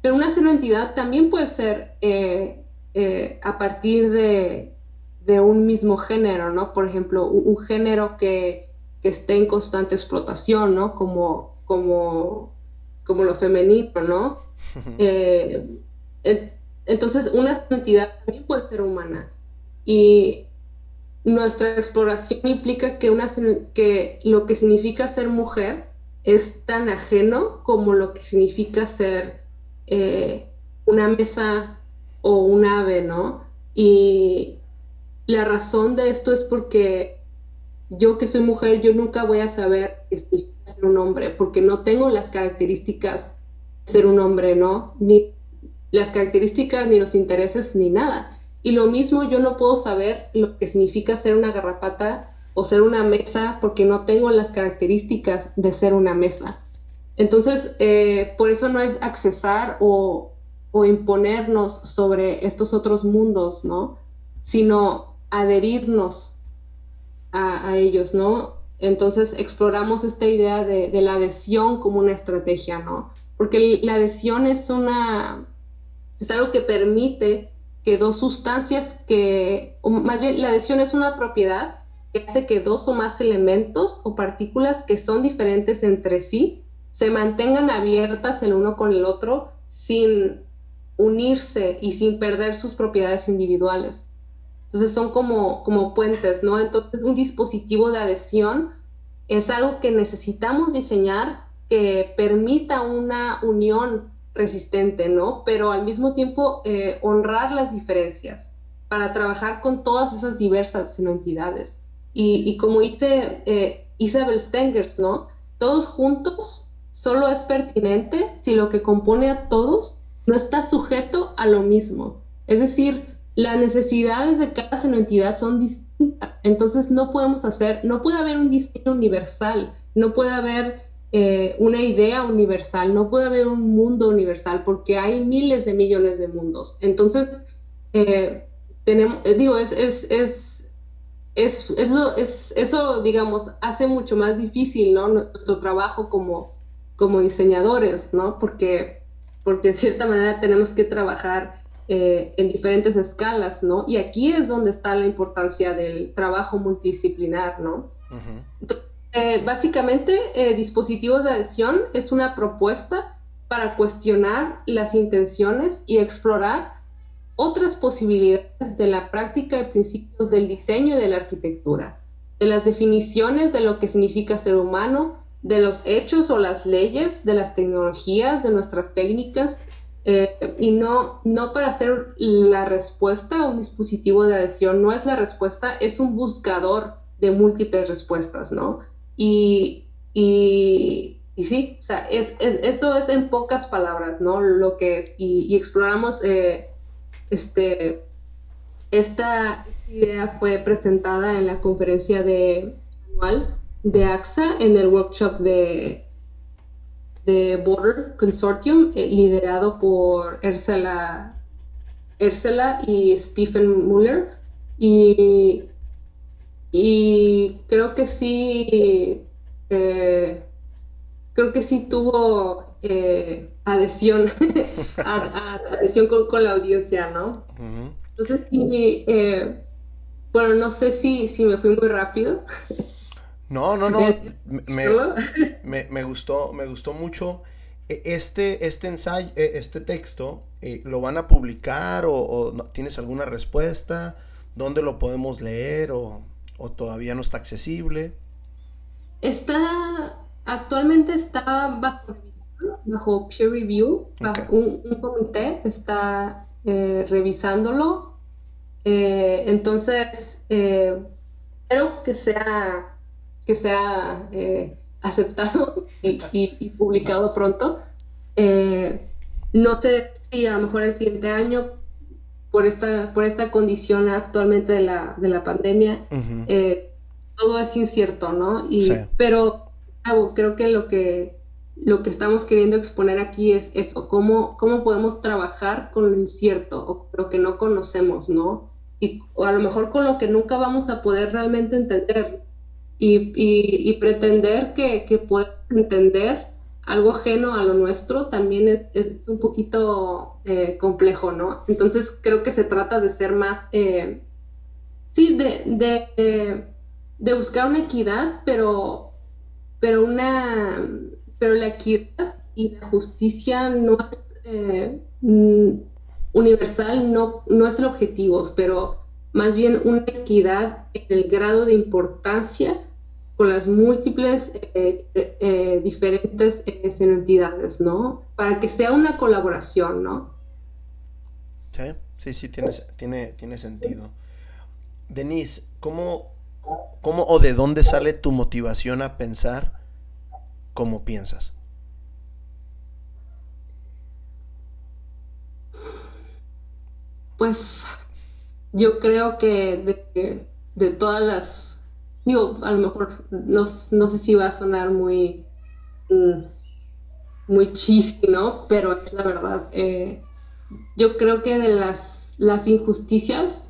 Pero una entidad también puede ser eh, eh, a partir de, un mismo género, ¿no? Por ejemplo, un, género que, que, esté en constante explotación, ¿no? Como, como, como lo femenino, ¿no? Eh, entonces, una entidad también puede ser humana. Y nuestra exploración implica que, una, que lo que significa ser mujer es tan ajeno como lo que significa ser eh, una mesa o un ave, ¿no? Y la razón de esto es porque yo que soy mujer, yo nunca voy a saber significa ser un hombre, porque no tengo las características de ser un hombre, ¿no? Ni las características, ni los intereses, ni nada. Y lo mismo yo no puedo saber lo que significa ser una garrapata o ser una mesa porque no tengo las características de ser una mesa. Entonces, eh, por eso no es accesar o, imponernos sobre estos otros mundos, ¿no? Sino adherirnos a, ellos, ¿no? Entonces exploramos esta idea de, la adhesión como una estrategia, ¿no? porque la adhesión es una, es algo que permite que dos sustancias que, más bien la adhesión es una propiedad que hace que dos o más elementos o partículas que son diferentes entre sí se mantengan abiertas el uno con el otro sin unirse y sin perder sus propiedades individuales. Entonces son como, como puentes, ¿no? Entonces un dispositivo de adhesión es algo que necesitamos diseñar que permita una unión resistente, ¿no? Pero al mismo tiempo eh, honrar las diferencias para trabajar con todas esas diversas entidades. Y, como dice eh, Isabel Stengers, ¿no? Todos juntos solo es pertinente si lo que compone a todos no está sujeto a lo mismo. Es decir, las necesidades de cada entidad son distintas. Entonces no podemos hacer, no puede haber un diseño universal, no puede haber eh, una idea universal, no puede haber un mundo universal porque hay miles de millones de mundos. Entonces, eh, tenemos, eh, digo, es, es, es, es, es, eso, digamos, hace mucho más difícil, ¿no? Nuestro trabajo como, como diseñadores, ¿no? Porque, porque de cierta manera tenemos que trabajar en diferentes escalas, ¿no? Y aquí es donde está la importancia del trabajo multidisciplinar, ¿no? Eh, básicamente, eh, dispositivos de adhesión es una propuesta para cuestionar las intenciones y explorar otras posibilidades de la práctica de principios del diseño y de la arquitectura, de las definiciones de lo que significa ser humano, de los hechos o las leyes, de las tecnologías, de nuestras técnicas, eh, y no, no para hacer la respuesta a un dispositivo de adhesión, no es la respuesta, es un buscador de múltiples respuestas, ¿no? Y, y, sí, o sea, eso es en pocas palabras, ¿no? Lo que es. Y, exploramos, eh, este, esta idea fue presentada en la conferencia de anual de AXA en el workshop de, de Border Consortium, eh, liderado por Ursula, Ursula y Stephen Muller. Y y creo que sí, eh, creo que sí tuvo eh, adhesión, adhesión con, la audiencia, ¿no? Entonces sí, eh, bueno, no sé si, si me fui muy rápido. No, no, no, me, me, gustó, me gustó mucho. E, este, este ensayo, e, este texto, ¿lo van a publicar o, o tienes alguna respuesta? ¿Dónde lo podemos leer o...? o todavía no está accesible? Está, actualmente está bajo bajo peer review, un, comité está eh, revisándolo. Eh, entonces, eh, espero que sea, que sea aceptado y, publicado pronto. no sé si a lo mejor el siguiente año por esta, por esta condición actualmente de la, de la pandemia, eh, todo es incierto, ¿no? Y, Pero creo que lo que lo que estamos queriendo exponer aquí es eso, cómo, cómo podemos trabajar con lo incierto o lo que no conocemos, ¿no? Y, o a lo mejor con lo que nunca vamos a poder realmente entender y, y, pretender que, que podemos entender algo ajeno a lo nuestro también es, es un poquito eh, complejo, ¿no? Entonces creo que se trata de ser más, eh, sí, de, de, de, buscar una equidad, pero, pero una, pero la equidad y la justicia no es eh, mm, universal, no, no es el objetivo, pero más bien una equidad en el grado de importancia con las múltiples eh, eh, diferentes eh, entidades, ¿no? Para que sea una colaboración, ¿no? Sí, sí, sí, tiene, tiene, tiene sentido. Denise, ¿cómo, ¿cómo o de dónde sale tu motivación a pensar como piensas? Pues yo creo que de, de todas las digo, a lo mejor no, no sé si va a sonar muy, mm, muy ¿no? Pero es la verdad. Eh, yo creo que de las, las injusticias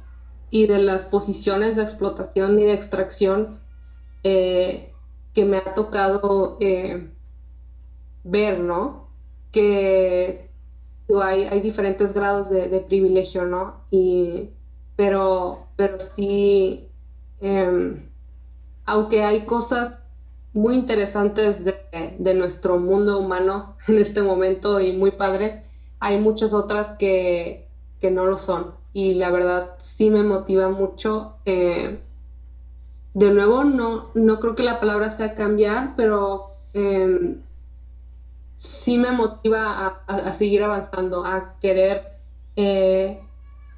y de las posiciones de explotación y de extracción eh, que me ha tocado eh, ver, ¿no? que hay, hay diferentes grados de, privilegio, ¿no? Y, pero, pero sí, em, aunque hay cosas muy interesantes de, de, nuestro mundo humano en este momento y muy padres, hay muchas otras que, que no lo son. Y la verdad sí me motiva mucho. Eh, de nuevo, no, no creo que la palabra sea cambiar, pero eh, sí me motiva a, seguir avanzando, a querer eh,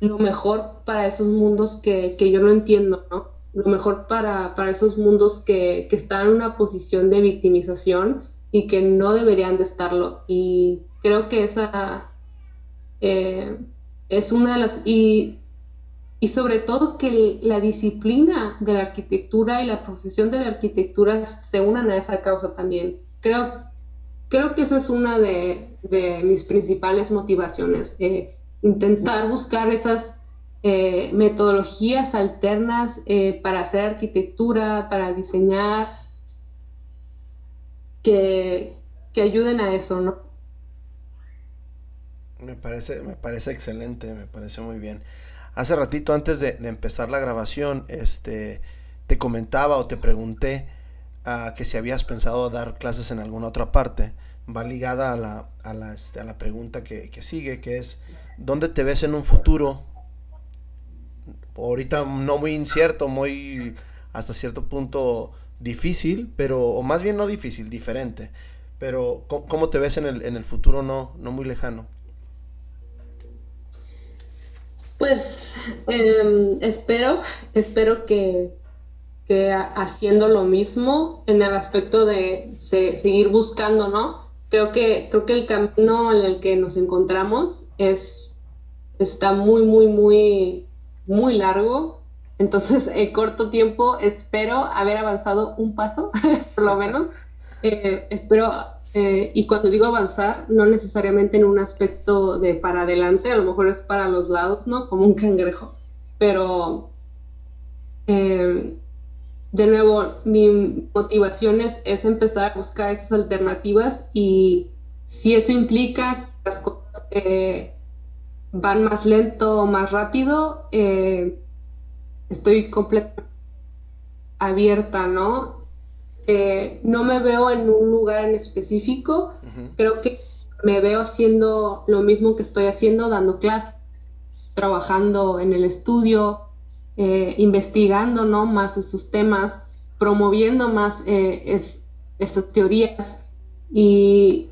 lo mejor para esos mundos que, yo no entiendo, ¿no? Lo mejor para, para esos mundos que, están en una posición de victimización y que no deberían de estarlo. Y creo que esa eh, es una de las... Y, y sobre todo que la disciplina de la arquitectura y la profesión de la arquitectura se unan a esa causa también. Creo creo que esa es una de, mis principales motivaciones, eh, intentar buscar esas eh, metodologías alternas eh, para hacer arquitectura, para diseñar, que, ayuden a eso, ¿no? Me parece, me parece excelente, me parece muy bien. Hace ratito antes de, empezar la grabación, este, te comentaba o te pregunté que si habías pensado dar clases en alguna otra parte, va ligada a la, a la, este, a la pregunta que, que, sigue, que es, ¿dónde te ves en un futuro? Ahorita no muy incierto, muy hasta cierto punto difícil, pero, o más bien no difícil, diferente. Pero, ¿cómo, te ves en el, en el futuro no, no muy lejano? Pues em, espero, espero que, que haciendo lo mismo en el aspecto de seguir buscando, ¿no? Creo que, creo que el camino en el que nos encontramos es, está muy, muy, muy, muy largo. Entonces, en corto tiempo espero haber avanzado un paso, por lo menos. Eh, espero, eh, y cuando digo avanzar, no necesariamente en un aspecto de para adelante, a lo mejor es para los lados, ¿no? Como un cangrejo. Pero eh, de nuevo, mi motivación es, empezar a buscar esas alternativas y si eso implica que las cosas eh, van más lento o más rápido, eh, estoy completamente abierta, ¿no? Eh, no me veo en un lugar en específico, creo que me veo haciendo lo mismo que estoy haciendo, dando clases, trabajando en el estudio, eh, investigando ¿no? más estos temas, promoviendo más eh, estas teorías y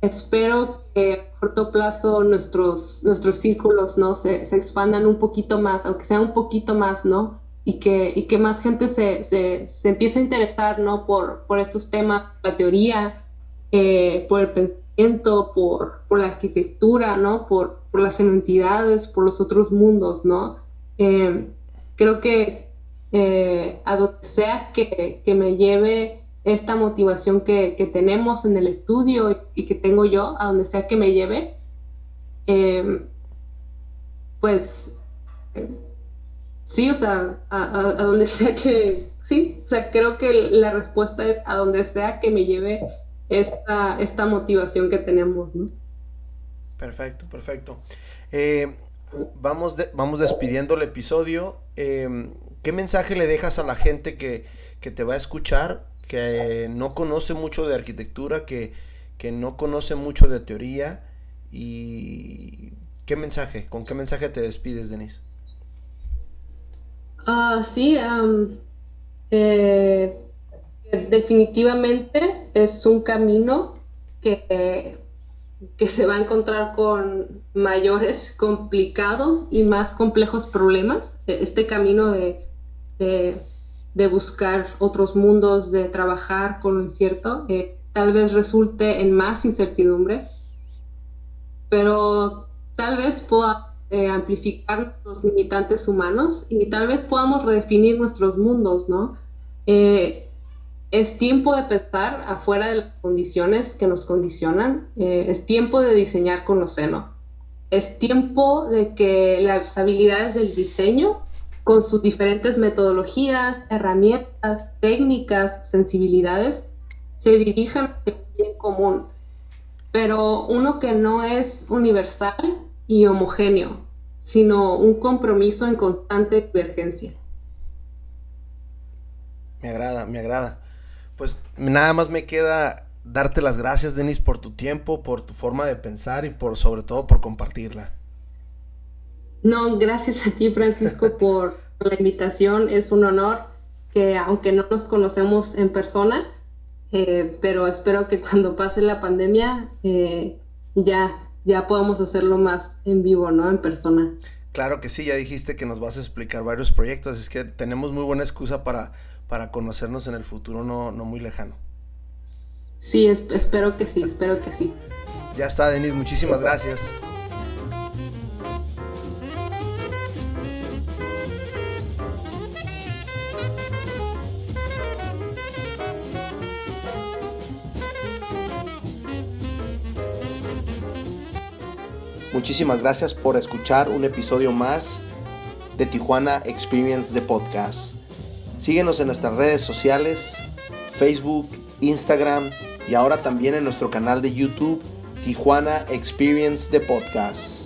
espero que a corto plazo nuestros, nuestros círculos ¿no? Se, expandan un poquito más, aunque sea un poquito más, ¿no? Y que, y que más gente se, se, se empiece a interesar ¿no? por, por estos temas, la teoría, eh, por el pensamiento, por, por la arquitectura, ¿no? Por, por las entidades, por los otros mundos, ¿no? Creo que eh, a donde sea que, me lleve esta motivación que, tenemos en el estudio y, que tengo yo, a donde sea que me lleve, em, pues sí, o sea, a, donde sea que, sí, o sea, creo que la respuesta es a donde sea que me lleve esta, esta motivación que tenemos, ¿no? Perfecto, perfecto. Eh, vamos, vamos despidiendo el episodio. Em, ¿Qué mensaje le dejas a la gente que, te va a escuchar, que no conoce mucho de arquitectura, que, no conoce mucho de teoría? ¿Y qué mensaje? ¿Con qué mensaje te despides, Denise? Ah, sí, eh, definitivamente es un camino que que se va a encontrar con mayores, complicados y más complejos problemas. E, este camino de, de, buscar otros mundos, de trabajar con lo incierto, tal vez resulte en más incertidumbre, pero tal vez pueda eh, amplificar nuestros limitantes humanos y tal vez podamos redefinir nuestros mundos, ¿no? Eh, es tiempo de pensar afuera de las condiciones que nos condicionan, eh, es tiempo de diseñar con los seno, es tiempo de que las habilidades del diseño, con sus diferentes metodologías, herramientas, técnicas, sensibilidades, se dirijan hacia un bien común. pero uno que no es universal y homogéneo, sino un compromiso en constante divergencia. Me agrada, me agrada. Pues nada más me queda darte las gracias, Denis, por tu tiempo, por tu forma de pensar y por sobre todo por compartirla. No, gracias a ti, Francisco, por la invitación. Es un honor que aunque no nos conocemos en persona, eh, pero espero que cuando pase la pandemia eh, ya, ya podamos hacerlo más en vivo, ¿no? En persona. Claro que sí, ya dijiste que nos vas a explicar varios proyectos, es que tenemos muy buena excusa para, para conocernos en el futuro no, no muy lejano. Sí, espero que sí, espero que sí. Ya está, Denis, muchísimas gracias. Muchísimas gracias por escuchar un episodio más de Tijuana Experience de Podcast. Síguenos en nuestras redes sociales, Facebook, Instagram y ahora también en nuestro canal de YouTube Tijuana Experience de Podcast.